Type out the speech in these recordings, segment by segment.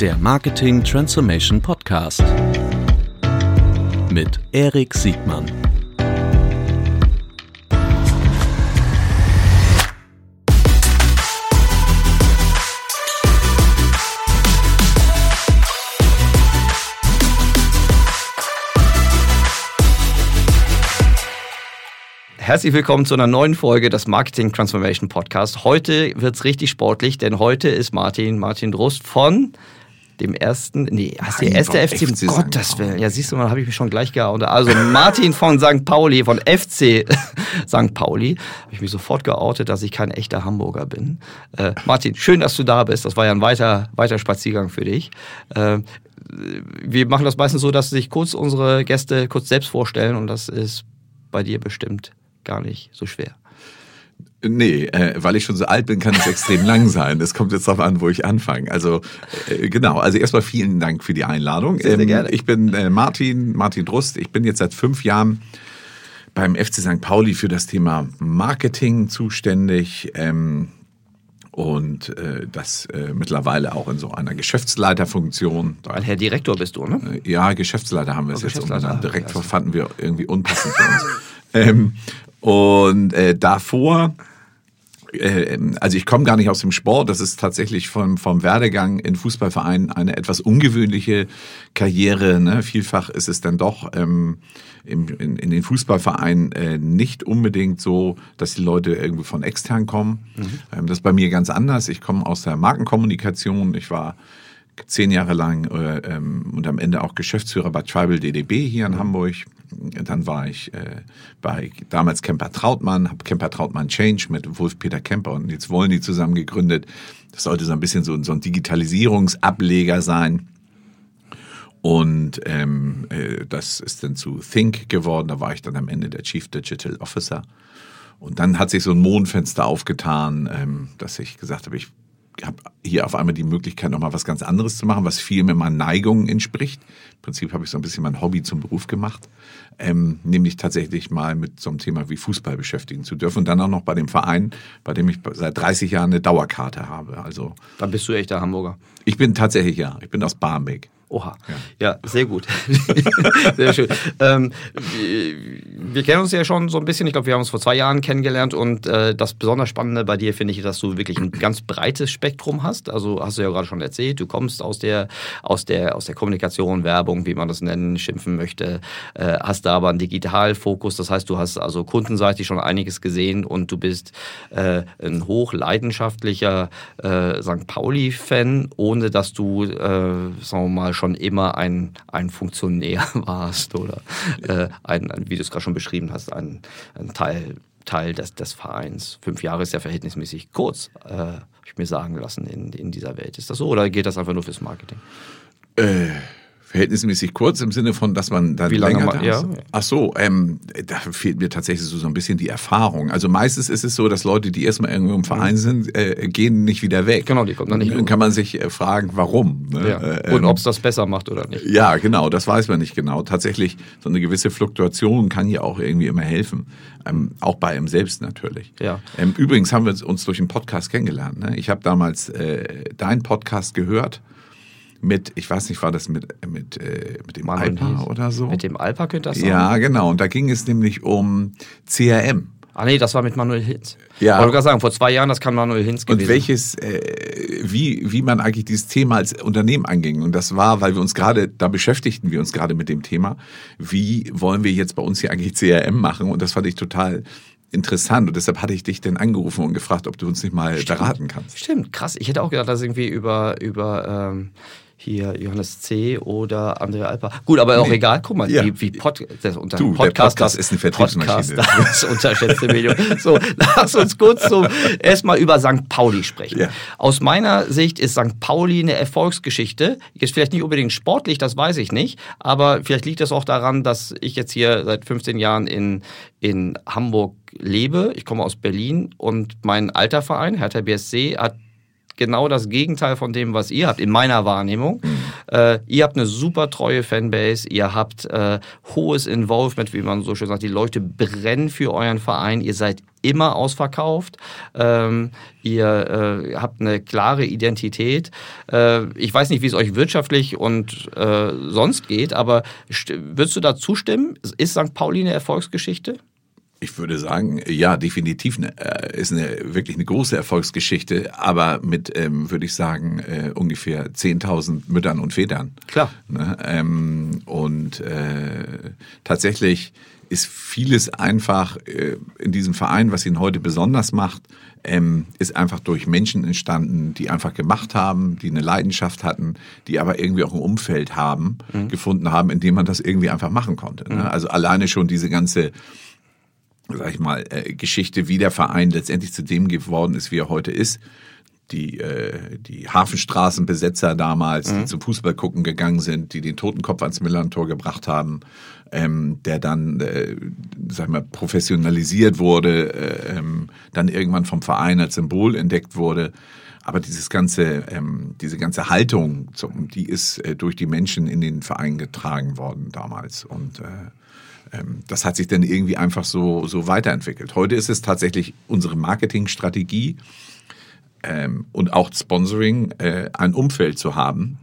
Der Marketing Transformation Podcast mit Erik Siegmann. Herzlich willkommen zu einer neuen Folge des Marketing Transformation Podcast. Heute wird's richtig sportlich, denn heute ist Martin, Martin Drust von dem ersten, nee, heißt der erste FC, FC um Gottes Willen. Ja, siehst du mal, habe ich mich schon gleich gehauen. Also Martin von St. Pauli, von FC St. Pauli. Habe ich mich sofort geoutet, dass ich kein echter Hamburger bin. Äh, Martin, schön, dass du da bist. Das war ja ein weiter, weiter Spaziergang für dich. Äh, wir machen das meistens so, dass sich kurz unsere Gäste kurz selbst vorstellen und das ist bei dir bestimmt gar nicht so schwer. Nee, äh, weil ich schon so alt bin, kann es extrem lang sein. Es kommt jetzt darauf an, wo ich anfange. Also äh, genau, also erstmal vielen Dank für die Einladung. Sehr, sehr Ähm, gerne. Ich bin äh, Martin, Martin Drust. Ich bin jetzt seit fünf Jahren beim FC St. Pauli für das Thema Marketing zuständig. Ähm, und äh, das äh, mittlerweile auch in so einer Geschäftsleiterfunktion. Ein Herr Direktor bist du, ne? Ja, Geschäftsleiter haben wir es Oh, jetzt Geschäftsleiter, umbenannt. Direktor ja. fanden wir irgendwie unpassend für uns. ähm, und äh, davor, äh, also ich komme gar nicht aus dem Sport, das ist tatsächlich vom, vom Werdegang in Fußballvereinen eine etwas ungewöhnliche Karriere. Ne? Vielfach ist es dann doch ähm, im, in, in den Fußballvereinen äh, nicht unbedingt so, dass die Leute irgendwie von extern kommen. Ähm, das ist bei mir ganz anders. Ich komme aus der Markenkommunikation. Ich war zehn Jahre lang äh, ähm, und am Ende auch Geschäftsführer bei Tribal DDB hier in Hamburg. Dann war ich äh, bei damals Kemper Trautmann, habe Kemper Trautmann Change mit Wolf-Peter Kemper und jetzt wollen die zusammen gegründet. Das sollte so ein bisschen so, so ein Digitalisierungsableger sein. Und ähm, äh, das ist dann zu Think geworden. Da war ich dann am Ende der Chief Digital Officer. Und dann hat sich so ein Mondfenster aufgetan, ähm, dass ich gesagt habe, ich habe hier auf einmal die Möglichkeit, nochmal was ganz anderes zu machen, was viel mehr meinen Neigungen entspricht. Im Prinzip habe ich so ein bisschen mein Hobby zum Beruf gemacht, ähm, nämlich tatsächlich mal mit so einem Thema wie Fußball beschäftigen zu dürfen. Und dann auch noch bei dem Verein, bei dem ich seit 30 Jahren eine Dauerkarte habe. Also Dann bist du echter Hamburger. ich bin tatsächlich, ja, ich bin aus Barmbek. Oha. Ja, sehr gut. sehr schön. Ähm, wir, wir kennen uns ja schon so ein bisschen. Ich glaube, wir haben uns vor zwei Jahren kennengelernt und äh, das besonders Spannende bei dir finde ich, dass du wirklich ein ganz breites Spektrum hast. Also hast du ja gerade schon erzählt, du kommst aus der, aus der, aus der Kommunikation, Werbung, wie man das nennen, schimpfen möchte, äh, hast da aber einen Digitalfokus. Das heißt, du hast also kundenseitig schon einiges gesehen und du bist äh, ein hochleidenschaftlicher äh, St. Pauli-Fan, ohne dass du, äh, sagen wir mal, schon immer ein, ein Funktionär warst oder äh, ein, ein, wie du es gerade schon beschrieben hast, ein, ein Teil, Teil des, des Vereins. Fünf Jahre ist ja verhältnismäßig kurz, äh, habe ich mir sagen lassen, in, in dieser Welt. Ist das so oder geht das einfach nur fürs Marketing? Äh, verhältnismäßig kurz im Sinne von, dass man dann Wie lange länger ma- da ja. ist. Ach so, ähm, da fehlt mir tatsächlich so, so ein bisschen die Erfahrung. Also meistens ist es so, dass Leute, die erstmal irgendwo im Verein sind, äh, gehen nicht wieder weg. Mhm. Genau, die kommen dann nicht Dann kann man sich äh, fragen, warum. Ne? Ja. Äh, Und ähm, ob es das besser macht oder nicht. ja, genau, das weiß man nicht genau. Tatsächlich, so eine gewisse Fluktuation kann ja auch irgendwie immer helfen. Ähm, auch bei einem selbst natürlich. Ja. Ähm, übrigens haben wir uns durch einen Podcast kennengelernt. Ne? Ich habe damals äh, deinen Podcast gehört mit, ich weiß nicht, war das mit, mit, äh, mit dem Manuel Alpa oder so? Mit dem Alpa könnte das sein? ja, genau. Und da ging es nämlich um CRM. Ah nee, das war mit Manuel Hinz. Ja. Wollte gerade sagen, vor zwei Jahren, das kann Manuel Hinz Und gewesen welches, äh, wie, wie man eigentlich dieses Thema als Unternehmen anging. Und das war, weil wir uns gerade, da beschäftigten wir uns gerade mit dem Thema, wie wollen wir jetzt bei uns hier eigentlich CRM machen? Und das fand ich total interessant. Und deshalb hatte ich dich dann angerufen und gefragt, ob du uns nicht mal beraten kannst. Stimmt, krass. Ich hätte auch gedacht, dass irgendwie über, über ähm, hier Johannes C. oder Andrea Alper. Gut, aber auch egal. Guck mal, Ja. wie, wie Pod, das unter Du, der Podcast, Podcast ist eine Vertriebsmaschine. Podcast, das unterschätzte Medium. So, lass uns kurz so erstmal über St. Pauli sprechen. Ja. Aus meiner Sicht ist St. Pauli eine Erfolgsgeschichte. Jetzt vielleicht nicht unbedingt sportlich, das weiß ich nicht, aber vielleicht liegt es auch daran, dass ich jetzt hier seit 15 Jahren in, in Hamburg lebe. Ich komme aus Berlin und mein alter Verein, Hertha BSC, hat genau das Gegenteil von dem, was ihr habt, in meiner Wahrnehmung. Äh, ihr habt eine super treue Fanbase, ihr habt äh, hohes Involvement, wie man so schön sagt. Die Leute brennen für euren Verein, ihr seid immer ausverkauft. Ähm, ihr äh, habt eine klare Identität. Äh, ich weiß nicht, wie es euch wirtschaftlich und äh, sonst geht, aber würdest du da zustimmen? Ist St. Pauli eine Erfolgsgeschichte? Ich würde sagen, ja, definitiv eine, äh, ist eine wirklich eine große Erfolgsgeschichte, aber mit, ähm, würde ich sagen, äh, ungefähr 10.000 Müttern und Vätern. Klar. Ne? Ähm, und äh, tatsächlich ist vieles einfach äh, in diesem Verein, was ihn heute besonders macht, ähm, ist einfach durch Menschen entstanden, die einfach gemacht haben, die eine Leidenschaft hatten, die aber irgendwie auch ein Umfeld haben, mhm. gefunden haben, in dem man das irgendwie einfach machen konnte. Ne? Mhm. Also alleine schon diese ganze sag ich mal, äh, Geschichte, wie der Verein letztendlich zu dem geworden ist, wie er heute ist. Die, äh, die Hafenstraßenbesetzer damals, mhm. die zum Fußball gucken gegangen sind, die den Totenkopf ans Millantor gebracht haben, ähm, der dann, äh, sag ich mal, professionalisiert wurde, äh, ähm, dann irgendwann vom Verein als Symbol entdeckt wurde. Aber dieses ganze, ähm, diese ganze Haltung, zum, die ist äh, durch die Menschen in den Verein getragen worden damals. Und äh, das hat sich dann irgendwie einfach so, so weiterentwickelt. Heute ist es tatsächlich unsere Marketingstrategie ähm, und auch Sponsoring, äh, ein Umfeld zu haben,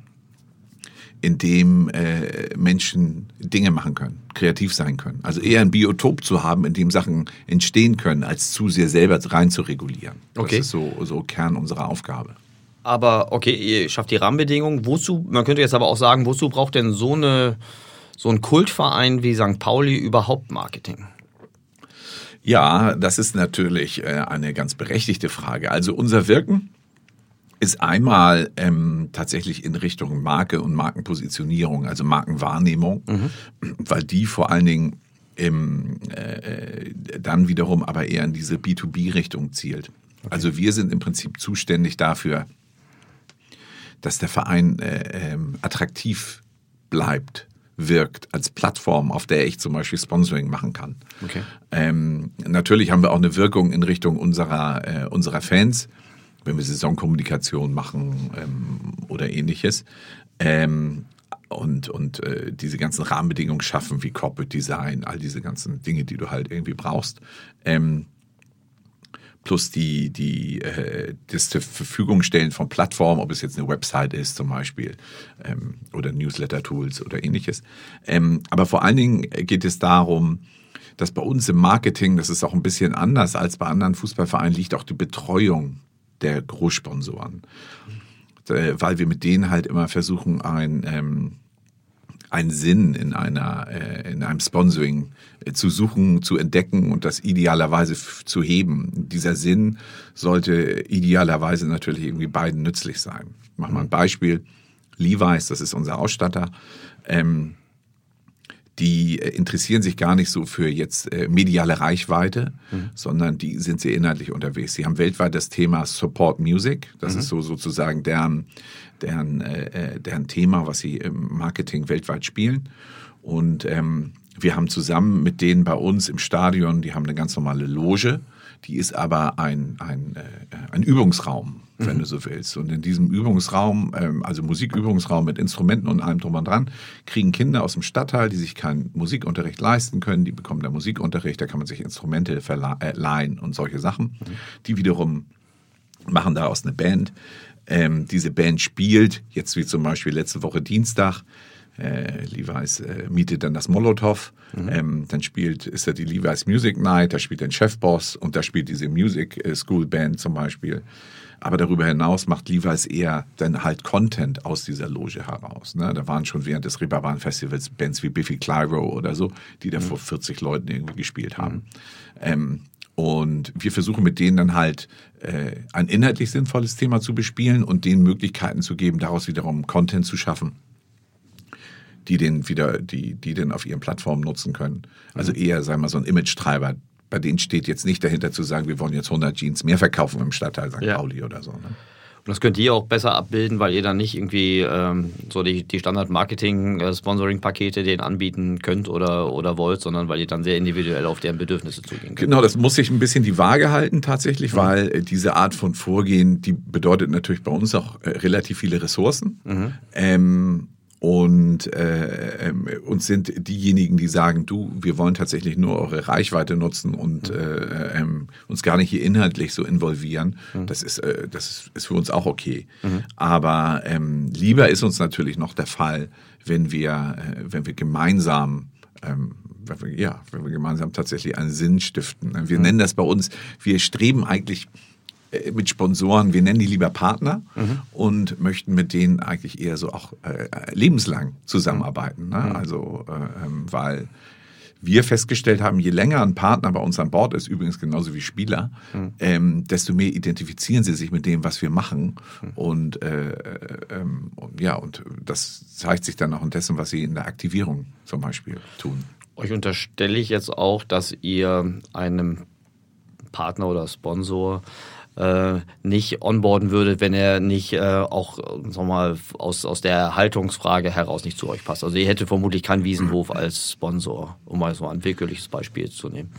in dem äh, Menschen Dinge machen können, kreativ sein können. Also eher ein Biotop zu haben, in dem Sachen entstehen können, als zu sehr selber rein zu regulieren. Okay. Das ist so, so Kern unserer Aufgabe. Aber okay, ihr schafft die Rahmenbedingungen. Wozu, man könnte jetzt aber auch sagen, wozu braucht denn so eine so ein Kultverein wie St. Pauli überhaupt Marketing? Ja, das ist natürlich äh, eine ganz berechtigte Frage. Also unser Wirken ist einmal ähm, tatsächlich in Richtung Marke und Markenpositionierung, also Markenwahrnehmung, mhm. weil die vor allen Dingen im, äh, dann wiederum aber eher in diese B2B-Richtung zielt. Okay. Also wir sind im Prinzip zuständig dafür, dass der Verein äh, äh, attraktiv bleibt wirkt als Plattform, auf der ich zum Beispiel Sponsoring machen kann. Okay. Ähm, natürlich haben wir auch eine Wirkung in Richtung unserer, äh, unserer Fans, wenn wir Saisonkommunikation machen ähm, oder ähnliches. Ähm, und, und äh, diese ganzen Rahmenbedingungen schaffen, wie Corporate Design, all diese ganzen Dinge, die du halt irgendwie brauchst. Ähm, plus die, die äh, das zur Verfügung stellen von Plattformen, ob es jetzt eine Website ist zum Beispiel ähm, oder Newsletter-Tools oder ähnliches. Ähm, aber vor allen Dingen geht es darum, dass bei uns im Marketing, das ist auch ein bisschen anders als bei anderen Fußballvereinen, liegt auch die Betreuung der Großsponsoren. Äh, weil wir mit denen halt immer versuchen, ein ähm, einen Sinn in einer äh, in einem Sponsoring äh, zu suchen, zu entdecken und das idealerweise zu heben. Dieser Sinn sollte idealerweise natürlich irgendwie beiden nützlich sein. Ich mache mal ein Beispiel. Levi's, das ist unser Ausstatter. Ähm, die äh, interessieren sich gar nicht so für jetzt äh, mediale Reichweite, mhm. sondern die sind sehr inhaltlich unterwegs. Sie haben weltweit das Thema Support Music. Das mhm. ist so sozusagen deren, deren, äh, äh, deren Thema, was sie im Marketing weltweit spielen. Und ähm, wir haben zusammen mit denen bei uns im Stadion, die haben eine ganz normale Loge, die ist aber ein, ein, äh, ein Übungsraum wenn mhm. du so willst. Und in diesem Übungsraum, ähm, also Musikübungsraum mit Instrumenten und allem drum und dran, kriegen Kinder aus dem Stadtteil, die sich keinen Musikunterricht leisten können, die bekommen da Musikunterricht, da kann man sich Instrumente verleihen und solche Sachen. Mhm. Die wiederum machen daraus eine Band. Ähm, diese Band spielt, jetzt wie zum Beispiel letzte Woche Dienstag, äh, Levi's äh, mietet dann das Molotow, mhm. ähm, dann spielt, ist da die Levi's Music Night, da spielt ein Chefboss und da spielt diese Music äh, School Band zum Beispiel. Aber darüber hinaus macht Levi's eher dann halt Content aus dieser Loge heraus. Ne? Da waren schon während des Reeperbahn Festivals Bands wie Biffy Clyro oder so, die da mhm. vor 40 Leuten irgendwie gespielt haben. Mhm. Ähm, und wir versuchen mit denen dann halt äh, ein inhaltlich sinnvolles Thema zu bespielen und denen Möglichkeiten zu geben, daraus wiederum Content zu schaffen, die den wieder, die, die den auf ihren Plattformen nutzen können. Also mhm. eher, sagen wir mal, so ein Image-Treiber, bei denen steht jetzt nicht dahinter zu sagen, wir wollen jetzt 100 Jeans mehr verkaufen im Stadtteil St. Ja. Pauli oder so. Ne? Und das könnt ihr auch besser abbilden, weil ihr dann nicht irgendwie ähm, so die, die Standard-Marketing-Sponsoring-Pakete denen anbieten könnt oder, oder wollt, sondern weil ihr dann sehr individuell auf deren Bedürfnisse zugehen könnt. Genau, das muss sich ein bisschen die Waage halten tatsächlich, mhm. weil äh, diese Art von Vorgehen, die bedeutet natürlich bei uns auch äh, relativ viele Ressourcen. Mhm. Ähm, und äh, ähm, uns sind diejenigen, die sagen, du, wir wollen tatsächlich nur eure Reichweite nutzen und äh, ähm, uns gar nicht hier inhaltlich so involvieren. Mhm. Das ist äh, das ist für uns auch okay. Mhm. Aber ähm, lieber ist uns natürlich noch der Fall, wenn wir äh, wenn wir gemeinsam ähm, wenn wir, ja, wenn wir gemeinsam tatsächlich einen Sinn stiften. Wir mhm. nennen das bei uns, wir streben eigentlich mit Sponsoren, wir nennen die lieber Partner mhm. und möchten mit denen eigentlich eher so auch äh, lebenslang zusammenarbeiten. Ne? Mhm. Also, äh, ähm, weil wir festgestellt haben, je länger ein Partner bei uns an Bord ist, übrigens genauso wie Spieler, mhm. ähm, desto mehr identifizieren sie sich mit dem, was wir machen. Mhm. Und, äh, äh, ähm, und, ja, und das zeigt sich dann auch in dessen, was sie in der Aktivierung zum Beispiel tun. Euch unterstelle ich jetzt auch, dass ihr einem Partner oder Sponsor äh, nicht onboarden würde, wenn er nicht äh, auch sag mal, aus, aus der Haltungsfrage heraus nicht zu euch passt. Also ihr hättet vermutlich keinen Wiesenhof als Sponsor, um mal so ein willkürliches Beispiel zu nehmen.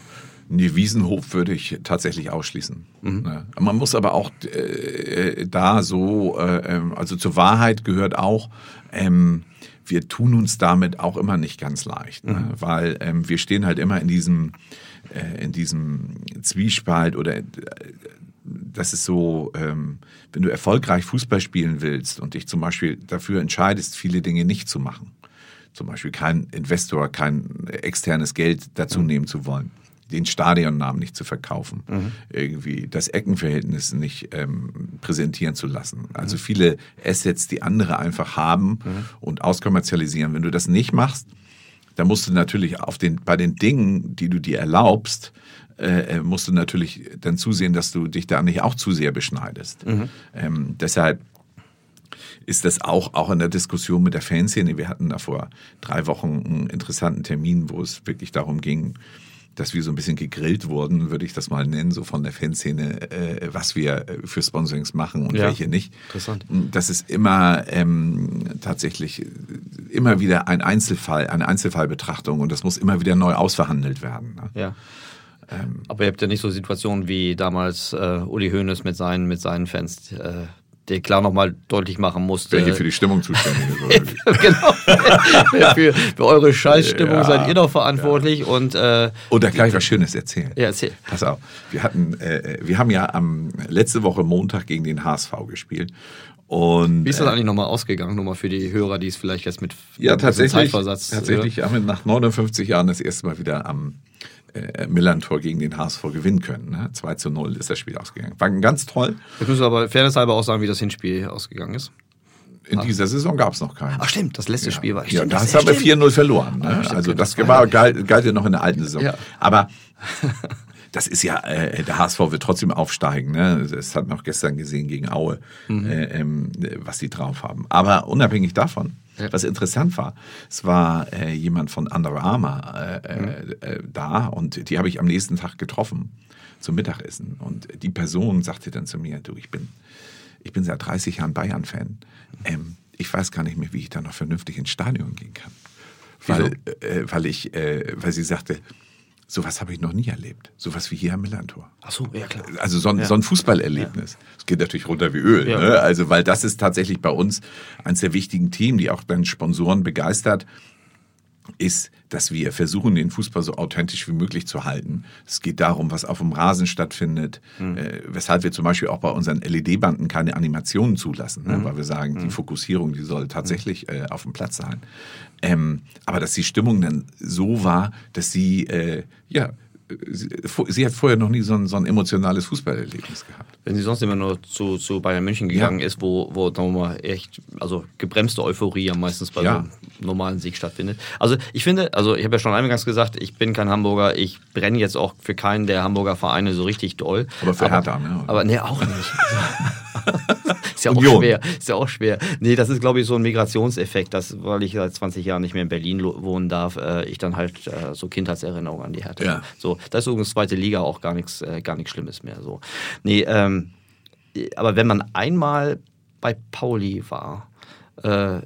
Nee, Wiesenhof würde ich tatsächlich ausschließen. Mhm. Ne? Man muss aber auch äh, da so, äh, ähm, also zur Wahrheit gehört auch, ähm, wir tun uns damit auch immer nicht ganz leicht, ne? mhm. weil ähm, wir stehen halt immer in diesem, äh, in diesem Zwiespalt oder äh, das ist so, ähm, wenn du erfolgreich Fußball spielen willst und dich zum Beispiel dafür entscheidest, viele Dinge nicht zu machen, zum Beispiel kein Investor, kein externes Geld dazu mhm. nehmen zu wollen, den Stadionnamen nicht zu verkaufen, mhm. irgendwie das Eckenverhältnis nicht ähm, präsentieren zu lassen. Also mhm. viele Assets, die andere einfach haben mhm. und auskommerzialisieren. Wenn du das nicht machst, dann musst du natürlich auf den, bei den Dingen, die du dir erlaubst, äh, äh, musst du natürlich dann zusehen, dass du dich da nicht auch zu sehr beschneidest. Mhm. Ähm, deshalb ist das auch, auch in der Diskussion mit der Fanszene. Wir hatten da vor drei Wochen einen interessanten Termin, wo es wirklich darum ging, dass wir so ein bisschen gegrillt wurden, würde ich das mal nennen, so von der Fanszene, äh, was wir äh, für Sponsorings machen und ja, welche nicht. Interessant. Das ist immer ähm, tatsächlich immer wieder ein Einzelfall, eine Einzelfallbetrachtung und das muss immer wieder neu ausverhandelt werden. Ne? Ja. Ähm, Aber ihr habt ja nicht so Situationen wie damals äh, Uli Hoeneß mit seinen, mit seinen Fans, äh, der klar nochmal deutlich machen musste. Wer hier für die Stimmung zuständig ist. genau. für, für, eure Scheißstimmung ja. seid ihr doch verantwortlich. Ja. Und, äh, Oder gleich was Schönes erzählen. Ja, erzähl. Pass auf. Wir hatten, äh, wir haben ja am letzte Woche Montag gegen den HSV gespielt. Und, Wie ist das äh, eigentlich nochmal ausgegangen, nochmal für die Hörer, die es vielleicht jetzt mit ja, tatsächlich, Zeitversatz... Tatsächlich haben wir nach 59 Jahren das erste Mal wieder am äh, Millantor gegen den HSV gewinnen können. Ne? 2 zu 0 ist das Spiel ausgegangen. War ganz toll. Jetzt müssen wir aber fairness halber auch sagen, wie das Hinspiel ausgegangen ist. In ah. dieser Saison gab es noch keinen. Ach stimmt, das letzte ja. Spiel war. Stimmt, ja, das, das haben wir 4-0 verloren. Ne? Ah, also das, das war, galt, galt ja noch in der alten Saison. Ja. Aber das ist ja, äh, der HSV wird trotzdem aufsteigen. Ne? Das hat man auch gestern gesehen gegen Aue, mhm. äh, ähm, was die drauf haben. Aber unabhängig davon, ja. was interessant war, es war äh, jemand von Under Armour äh, äh, mhm. Äh, da und die habe ich am nächsten Tag getroffen zum Mittagessen. Und die Person sagte dann zu mir, du, ich bin, ich bin seit 30 Jahren Bayern-Fan. Ähm, ich weiß gar nicht mehr, wie ich da noch vernünftig ins Stadion gehen kann. Weil, äh, weil ich, äh, weil sie sagte, Sowas habe ich noch nie erlebt. Sowas wie hier am Millantor. Ach so, ja klar. Also so ein, ja. so ein Fußballerlebnis. Es ja. geht natürlich runter wie Öl. Ja. Ne? Also weil das ist tatsächlich bei uns eines der wichtigen Themen, die auch dann Sponsoren begeistert ist, dass wir versuchen, den Fußball so authentisch wie möglich zu halten. Es geht darum, was auf dem Rasen stattfindet, mhm. äh, weshalb wir zum Beispiel auch bei unseren LED-Banden keine Animationen zulassen, ne? mhm. weil wir sagen, die mhm. Fokussierung, die soll tatsächlich äh, auf dem Platz sein. Ähm, aber dass die Stimmung dann so war, dass sie äh, ja sie hat vorher noch nie so ein, so ein emotionales Fußballerlebnis gehabt. Wenn sie sonst immer nur zu, zu Bayern München gegangen ja. ist, wo, wo sagen wir mal, echt, also gebremste Euphorie ja meistens bei ja. so einem normalen Sieg stattfindet. Also ich finde, also ich habe ja schon eingangs gesagt, ich bin kein Hamburger, ich brenne jetzt auch für keinen der Hamburger Vereine so richtig doll. Aber für Hertha, ne? Aber nee, auch nicht. ist ja auch Union. schwer. Ist ja auch schwer. Nee, das ist, glaube ich, so ein Migrationseffekt, dass, weil ich seit 20 Jahren nicht mehr in Berlin wohnen darf, äh, ich dann halt äh, so Kindheitserinnerungen an die Hertha. Ja. So, das ist übrigens zweite Liga auch gar nichts, äh, gar nichts Schlimmes mehr. So. Nee, ähm, aber wenn man einmal bei Pauli war, äh,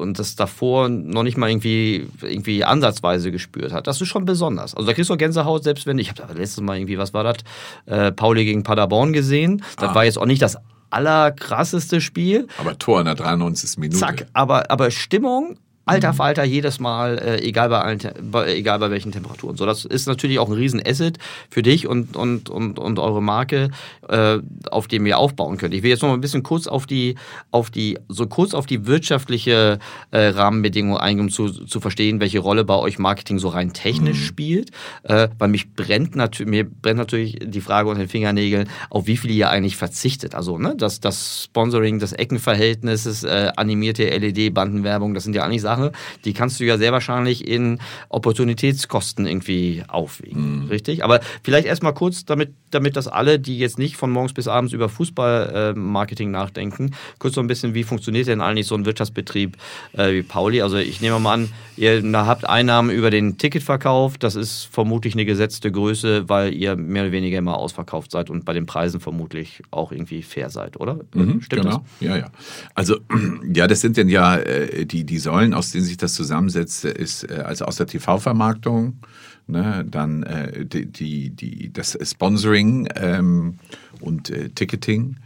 und das davor noch nicht mal irgendwie, irgendwie ansatzweise gespürt hat. Das ist schon besonders. Also da kriegst du Gänsehaut, selbst wenn ich habe letztes Mal irgendwie, was war das, äh, Pauli gegen Paderborn gesehen. Das ah. war jetzt auch nicht das allerkrasseste Spiel. Aber Tor in der 93. Minute. Zack, aber, aber Stimmung Alter Falter jedes Mal, äh, egal, bei allen, bei, egal bei welchen Temperaturen. So, das ist natürlich auch ein Riesenasset für dich und, und, und, und eure Marke, äh, auf dem ihr aufbauen könnt. Ich will jetzt noch mal ein bisschen kurz auf die, auf die, so kurz auf die wirtschaftliche äh, Rahmenbedingung eingehen, um zu, zu verstehen, welche Rolle bei euch Marketing so rein technisch mhm. spielt. Äh, weil mich brennt natürlich, mir brennt natürlich die Frage unter den Fingernägeln, auf wie viel ihr eigentlich verzichtet. Also, ne, das, das Sponsoring, das Eckenverhältnis, äh, animierte LED-Bandenwerbung, das sind ja eigentlich Sachen, Sache, die kannst du ja sehr wahrscheinlich in Opportunitätskosten irgendwie aufwiegen. Mhm. Richtig? Aber vielleicht erstmal kurz, damit, damit das alle, die jetzt nicht von morgens bis abends über Fußballmarketing äh, nachdenken, kurz so ein bisschen, wie funktioniert denn eigentlich so ein Wirtschaftsbetrieb äh, wie Pauli? Also ich nehme mal an, ihr habt Einnahmen über den Ticketverkauf, das ist vermutlich eine gesetzte Größe, weil ihr mehr oder weniger immer ausverkauft seid und bei den Preisen vermutlich auch irgendwie fair seid, oder? Mhm, Stimmt genau. das? Ja, ja. Also ja, das sind denn ja äh, die, die Säulen, aus denen sich das zusammensetzt, ist äh, also aus der TV-Vermarktung, ne, dann äh, die, die, die, das Sponsoring ähm, und äh, Ticketing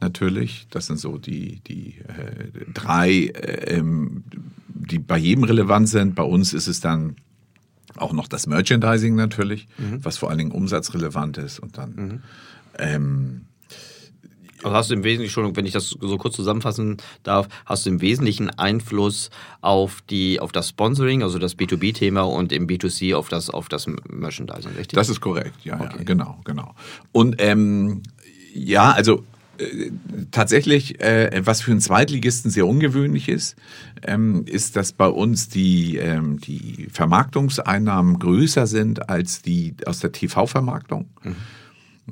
natürlich. Das sind so die, die äh, drei, äh, ähm, die bei jedem relevant sind. Bei uns ist es dann auch noch das Merchandising natürlich, mhm. was vor allen Dingen umsatzrelevant ist und dann mhm. ähm, also hast du im Wesentlichen, schon, wenn ich das so kurz zusammenfassen darf, hast du im Wesentlichen Einfluss auf, die, auf das Sponsoring, also das B2B-Thema und im B2C auf das, auf das Merchandising, richtig? Das ist korrekt, ja, okay. ja genau, genau. Und ähm, ja, also äh, tatsächlich, äh, was für einen Zweitligisten sehr ungewöhnlich ist, ähm, ist, dass bei uns die, ähm, die Vermarktungseinnahmen größer sind als die aus der TV-Vermarktung. Mhm.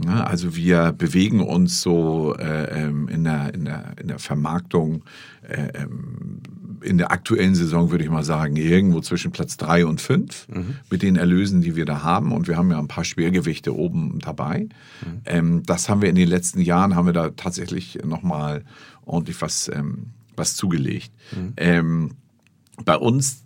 Ja, also wir bewegen uns so äh, ähm, in, der, in, der, in der Vermarktung äh, ähm, in der aktuellen Saison, würde ich mal sagen, irgendwo zwischen Platz drei und fünf mhm. mit den Erlösen, die wir da haben. Und wir haben ja ein paar Schwergewichte oben dabei. Mhm. Ähm, das haben wir in den letzten Jahren, haben wir da tatsächlich nochmal ordentlich was, ähm, was zugelegt. Mhm. Ähm, bei uns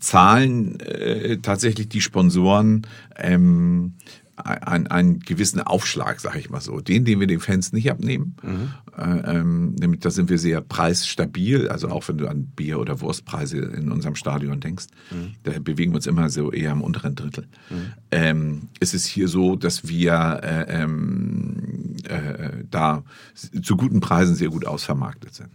zahlen äh, tatsächlich die Sponsoren ähm, einen, einen gewissen Aufschlag, sage ich mal so. Den, den wir den Fans nicht abnehmen. Mhm. Äh, ähm, nämlich da sind wir sehr preisstabil. Also auch wenn du an Bier- oder Wurstpreise in unserem Stadion denkst, mhm. da bewegen wir uns immer so eher im unteren Drittel. Mhm. Ähm, es ist hier so, dass wir äh, ähm, äh, da zu guten Preisen sehr gut ausvermarktet sind.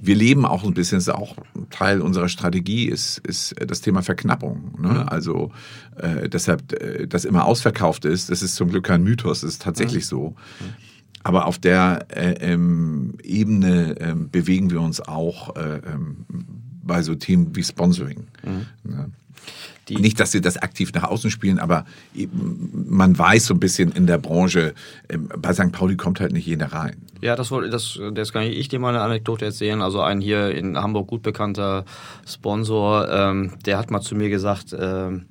Wir leben auch ein bisschen, ist auch Teil unserer Strategie, ist, ist das Thema Verknappung. Ne? Mhm. Also äh, deshalb, äh, das immer ausverkauft ist, das ist zum Glück kein Mythos, das ist tatsächlich mhm. so. Aber auf der äh, ähm, Ebene äh, bewegen wir uns auch äh, ähm, bei so Themen wie Sponsoring. Mhm. Ne? Nicht, dass sie das aktiv nach außen spielen, aber man weiß so ein bisschen in der Branche, ähm, bei St. Pauli kommt halt nicht jeder rein. Ja, das, das, das kann ich dir mal eine Anekdote erzählen. Also ein hier in Hamburg gut bekannter Sponsor, ähm, der hat mal zu mir gesagt, ähm,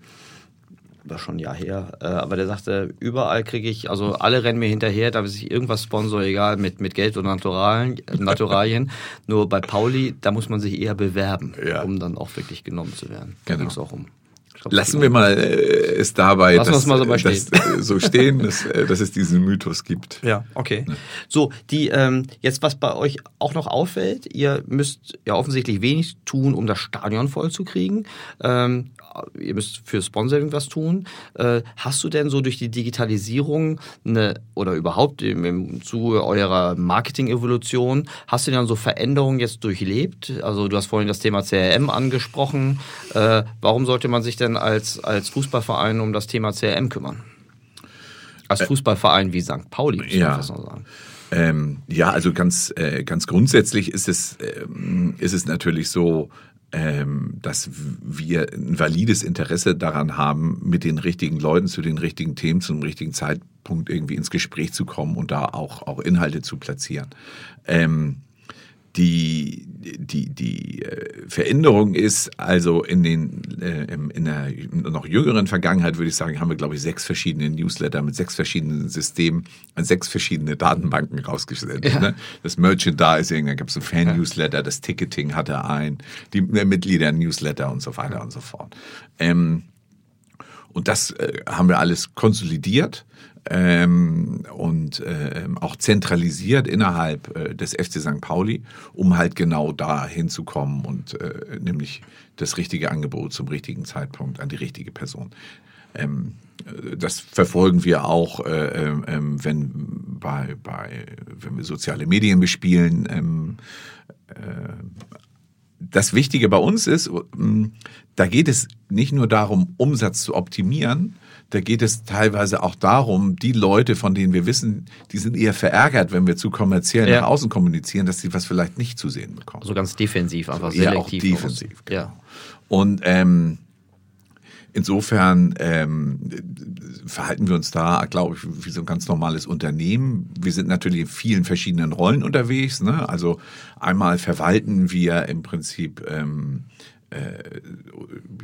war schon ein Jahr her, äh, aber der sagte, überall kriege ich, also alle rennen mir hinterher, da ist irgendwas Sponsor, egal, mit, mit Geld und Naturalien, Naturalien. Nur bei Pauli, da muss man sich eher bewerben, ja. um dann auch wirklich genommen zu werden. Da genau. es auch um. Glaub, Lassen wir mal äh, es dabei, Lassen dass, mal so, dass, äh, so stehen, dass, äh, dass es diesen Mythos gibt. Ja, okay. Ja. So, die ähm, jetzt was bei euch auch noch auffällt, ihr müsst ja offensichtlich wenig tun, um das Stadion voll zu kriegen. Ähm, ihr müsst für Sponsoring was tun. Äh, hast du denn so durch die Digitalisierung eine, oder überhaupt im, im Zuge eurer Marketing-Evolution, hast du denn so Veränderungen jetzt durchlebt? Also du hast vorhin das Thema CRM angesprochen. Äh, warum sollte man sich denn als, als Fußballverein um das Thema CRM kümmern? Als Fußballverein wie St. Pauli, muss ja. man sagen. Ähm, ja, also ganz, äh, ganz grundsätzlich ist es, ähm, ist es natürlich so, dass wir ein valides Interesse daran haben, mit den richtigen Leuten zu den richtigen Themen zum richtigen Zeitpunkt irgendwie ins Gespräch zu kommen und da auch, auch Inhalte zu platzieren. Ähm, die, die, die äh, Veränderung ist also in den äh, in der noch jüngeren Vergangenheit würde ich sagen, haben wir glaube ich sechs verschiedene Newsletter mit sechs verschiedenen Systemen an sechs verschiedene Datenbanken rausgesendet. Ja. Ne? Das Merchandising, da gab es ein Fan-Newsletter, das Ticketing hatte ein, die Mitglieder-Newsletter und so weiter und so fort. Ähm, und das äh, haben wir alles konsolidiert ähm, und äh, auch zentralisiert innerhalb äh, des FC St. Pauli, um halt genau da hinzukommen und äh, nämlich das richtige Angebot zum richtigen Zeitpunkt an die richtige Person. Ähm, äh, das verfolgen wir auch, äh, äh, wenn, bei, bei, wenn wir soziale Medien bespielen. Ähm, äh, das Wichtige bei uns ist, da geht es nicht nur darum, Umsatz zu optimieren, da geht es teilweise auch darum, die Leute, von denen wir wissen, die sind eher verärgert, wenn wir zu kommerziell ja. nach außen kommunizieren, dass sie was vielleicht nicht zu sehen bekommen. So also ganz defensiv, einfach so selektiv. Eher auch defensiv, genau. Ja. Und ähm, Insofern ähm, verhalten wir uns da, glaube ich, wie so ein ganz normales Unternehmen. Wir sind natürlich in vielen verschiedenen Rollen unterwegs. Ne? Also einmal verwalten wir im Prinzip ähm, äh,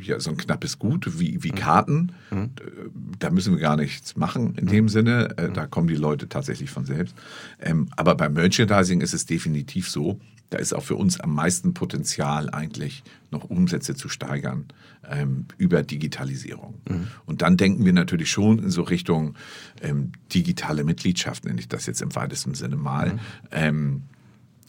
ja, so ein knappes Gut wie, wie mhm. Karten. Mhm. Da müssen wir gar nichts machen in mhm. dem Sinne. Äh, da kommen die Leute tatsächlich von selbst. Ähm, aber beim Merchandising ist es definitiv so, da ist auch für uns am meisten Potenzial eigentlich noch Umsätze zu steigern ähm, über Digitalisierung. Mhm. Und dann denken wir natürlich schon in so Richtung ähm, digitale Mitgliedschaft, nenne ich das jetzt im weitesten Sinne mal.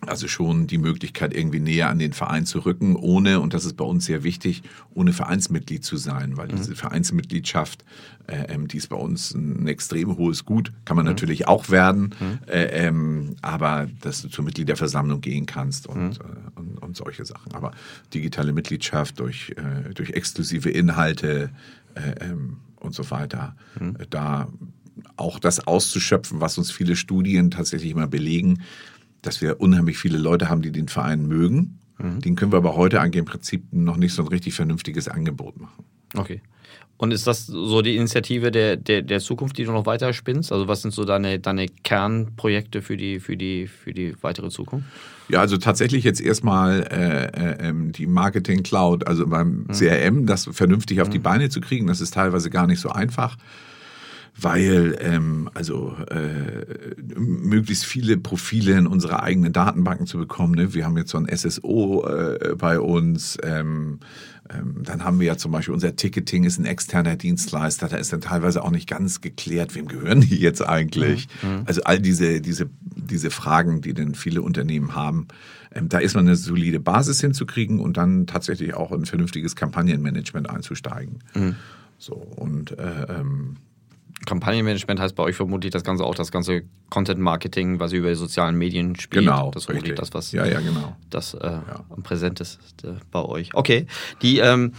Also schon die Möglichkeit, irgendwie näher an den Verein zu rücken, ohne, und das ist bei uns sehr wichtig, ohne Vereinsmitglied zu sein, weil mhm. diese Vereinsmitgliedschaft, äh, ähm, die ist bei uns ein extrem hohes Gut, kann man mhm. natürlich auch werden, mhm. äh, ähm, aber dass du zur Mitgliederversammlung gehen kannst und, mhm. äh, und, und, solche Sachen. Aber digitale Mitgliedschaft durch, äh, durch exklusive Inhalte äh, ähm, und so weiter, mhm. äh, da auch das auszuschöpfen, was uns viele Studien tatsächlich immer belegen, dass wir unheimlich viele Leute haben, die den Verein mögen. Mhm. Den können wir aber heute eigentlich im Prinzip noch nicht so ein richtig vernünftiges Angebot machen. Okay. Und ist das so die Initiative der, der, der Zukunft, die du noch weiter spinnst? Also was sind so deine, deine Kernprojekte für die, für, die, für die weitere Zukunft? Ja, also tatsächlich jetzt erstmal äh, äh, ähm, die Marketing Cloud, also beim mhm. CRM, das vernünftig auf mhm. die Beine zu kriegen, das ist teilweise gar nicht so einfach weil ähm, also äh, möglichst viele Profile in unsere eigenen Datenbanken zu bekommen. Ne? Wir haben jetzt so ein SSO äh, bei uns. Ähm, ähm, dann haben wir ja zum Beispiel unser Ticketing ist ein externer Dienstleister. Da ist dann teilweise auch nicht ganz geklärt, wem gehören die jetzt eigentlich. Mhm. mhm. Also all diese diese diese Fragen, die denn viele Unternehmen haben. Ähm, da ist man eine solide Basis hinzukriegen und dann tatsächlich auch ein vernünftiges Kampagnenmanagement einzusteigen. Mhm. So und äh, ähm, Kampagnenmanagement heißt bei euch vermutlich das Ganze auch das ganze Content Marketing, was ihr über die sozialen Medien spielt. Genau. Das ist vermutlich das, was ja, ja, genau. das äh, ja. am präsenteste bei euch. Okay. Die ähm,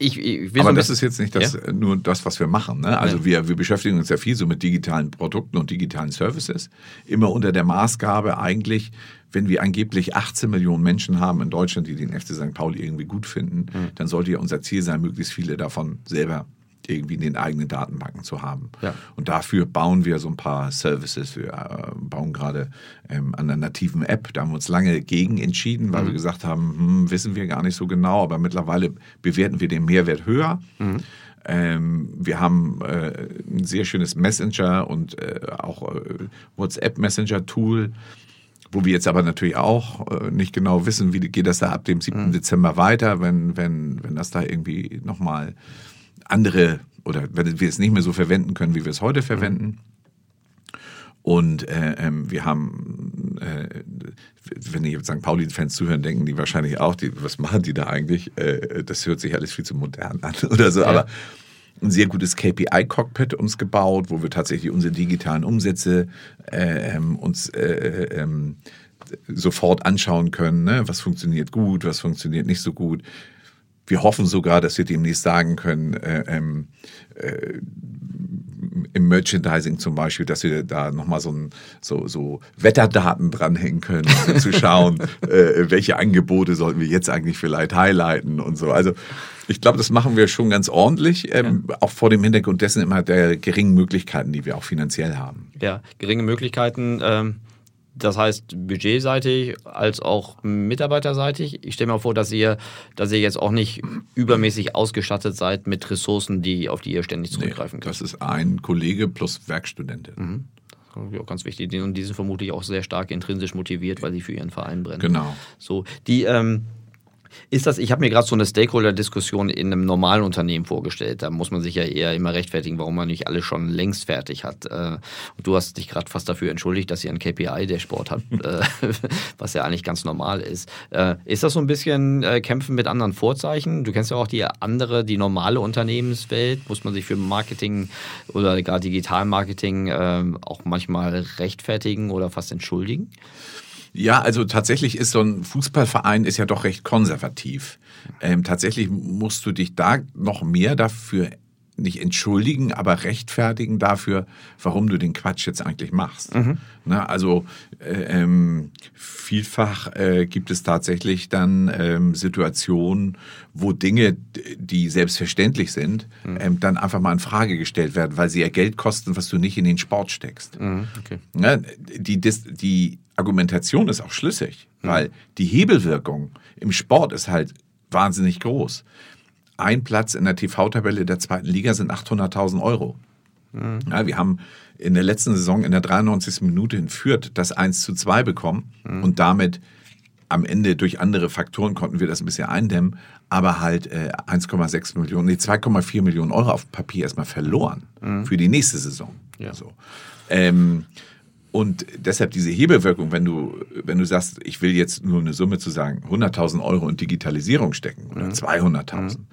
ich, ich Aber das ist jetzt nicht das, ja? nur das, was wir machen. Ne? Also ja. wir, wir beschäftigen uns ja viel so mit digitalen Produkten und digitalen Services. Immer unter der Maßgabe eigentlich, wenn wir angeblich 18 Millionen Menschen haben in Deutschland, die den FC St. Pauli irgendwie gut finden, mhm. dann sollte ja unser Ziel sein, möglichst viele davon selber irgendwie in den eigenen Datenbanken zu haben. Ja. Und dafür bauen wir so ein paar Services. Wir äh, bauen gerade ähm, an einer nativen App. Da haben wir uns lange gegen entschieden, weil mhm. wir gesagt haben, hm, wissen wir gar nicht so genau, aber mittlerweile bewerten wir den Mehrwert höher. Mhm. Ähm, wir haben äh, ein sehr schönes Messenger und äh, auch äh, WhatsApp-Messenger-Tool wo wir jetzt aber natürlich auch äh, nicht genau wissen, wie geht das da ab dem 7. Mhm. Dezember weiter, wenn, wenn, wenn das da irgendwie nochmal andere oder wenn wir es nicht mehr so verwenden können, wie wir es heute verwenden. Und äh, ähm, wir haben, äh, wenn die St. Pauli-Fans zuhören, denken die wahrscheinlich auch, die, was machen die da eigentlich? Äh, das hört sich alles viel zu modern an oder so. Ja. Aber ein sehr gutes KPI-Cockpit uns gebaut, wo wir tatsächlich unsere digitalen Umsätze äh, ähm, uns äh, ähm, sofort anschauen können. Ne? Was funktioniert gut, was funktioniert nicht so gut wir hoffen sogar, dass wir demnächst sagen können, äh, ähm, äh, im Merchandising zum Beispiel, dass wir da nochmal so, ein, so, so Wetterdaten dranhängen können, um zu schauen, äh, welche Angebote sollten wir jetzt eigentlich vielleicht highlighten und so. Also ich glaube, das machen wir schon ganz ordentlich, ähm, ja. auch vor dem Hintergrund dessen immer der geringen Möglichkeiten, die wir auch finanziell haben. Ja, geringe Möglichkeiten. Ähm das heißt budgetseitig als auch mitarbeiterseitig. Ich stelle mir vor, dass ihr, dass ihr jetzt auch nicht übermäßig ausgestattet seid mit Ressourcen, die, auf die ihr ständig zurückgreifen nee, könnt. Das ist ein Kollege plus Werkstudentin. Mhm. Das ist auch ganz wichtig. Und die sind vermutlich auch sehr stark intrinsisch motiviert, weil sie für ihren Verein brennen. Genau. So, die, ähm, Ist das, ich habe mir gerade so eine Stakeholder-Diskussion in einem normalen Unternehmen vorgestellt. Da muss man sich ja eher immer rechtfertigen, warum man nicht alles schon längst fertig hat. Äh, und du hast dich gerade fast dafür entschuldigt, dass ihr ein KPI der Sport hat, äh, was ja eigentlich ganz normal ist. Äh, ist das so ein bisschen Kämpfen mit anderen Vorzeichen? Du kennst ja auch die andere, die normale Unternehmenswelt. Muss man sich für Marketing oder gar Digitalmarketing auch manchmal rechtfertigen oder fast entschuldigen? Ja, also tatsächlich ist so ein Fußballverein ist ja doch recht konservativ. Ähm, tatsächlich musst du dich da noch mehr dafür nicht entschuldigen, aber rechtfertigen dafür, warum du den Quatsch jetzt eigentlich machst. Mhm. Na, also äh, ähm, vielfach äh, gibt es tatsächlich dann ähm, Situationen, wo Dinge, die selbstverständlich sind, mhm. ähm, dann einfach mal in Frage gestellt werden, weil sie ja Geld kosten, was du nicht in den Sport steckst. Mhm. Okay. Na, die, die, die Argumentation ist auch schlüssig, mhm. weil die Hebelwirkung im Sport ist halt wahnsinnig groß. Ein Platz in der TV-Tabelle der zweiten Liga sind 800.000 Euro. Mhm. Ja, wir haben in der letzten Saison in der 93. Minute in Fürth das 1 zu 2 bekommen mhm. und damit am Ende durch andere Faktoren konnten wir das ein bisschen eindämmen, aber halt äh, 1,6 Millionen, nee, 2,4 Millionen Euro auf Papier erstmal verloren mhm. für die nächste Saison. Ja. So. Ähm, und deshalb diese Hebelwirkung, wenn du, wenn du sagst, ich will jetzt nur eine Summe zu sagen, 100.000 Euro in Digitalisierung stecken oder mhm. 200.000, mhm.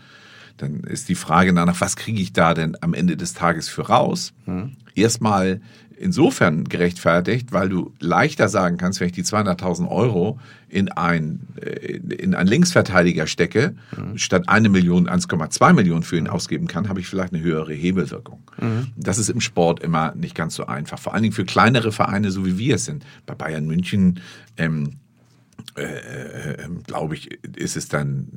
dann ist die Frage danach, was kriege ich da denn am Ende des Tages für raus? Mhm. Erstmal insofern gerechtfertigt, weil du leichter sagen kannst, wenn ich die 200.000 Euro in ein, äh, in einen Linksverteidiger stecke, mhm. statt eine Million 1,2 Millionen für ihn ausgeben kann, habe ich vielleicht eine höhere Hebelwirkung. Mhm. Das ist im Sport immer nicht ganz so einfach. Vor allen Dingen für kleinere Vereine, so wie wir es sind. Bei Bayern München ähm, äh, äh, glaube ich, ist es dann,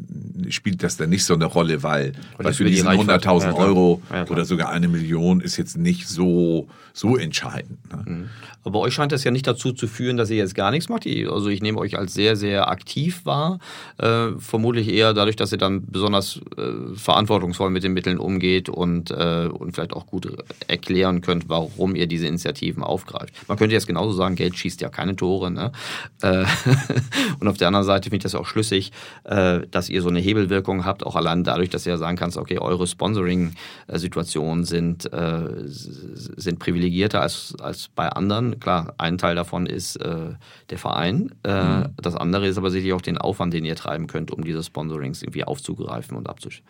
spielt das dann nicht so eine Rolle, weil, weil für diese 100.000 ja, Euro ja, oder sogar eine Million ist jetzt nicht so, so entscheidend. Ne? Mhm. Aber euch scheint das ja nicht dazu zu führen, dass ihr jetzt gar nichts macht. Also ich nehme euch als sehr, sehr aktiv wahr. Äh, vermutlich eher dadurch, dass ihr dann besonders äh, verantwortungsvoll mit den Mitteln umgeht und, äh, und vielleicht auch gut erklären könnt, warum ihr diese Initiativen aufgreift. Man könnte jetzt genauso sagen, Geld schießt ja keine Tore. Ne? Und auf der anderen Seite finde ich das auch schlüssig, äh, dass ihr so eine Hebelwirkung habt, auch allein dadurch, dass ihr sagen kannst, okay, eure Sponsoring-Situationen sind, äh, sind privilegierter als, als bei anderen. Klar, ein Teil davon ist äh, der Verein. Mhm. Das andere ist aber sicherlich auch den Aufwand, den ihr treiben könnt, um diese Sponsorings irgendwie aufzugreifen und abzus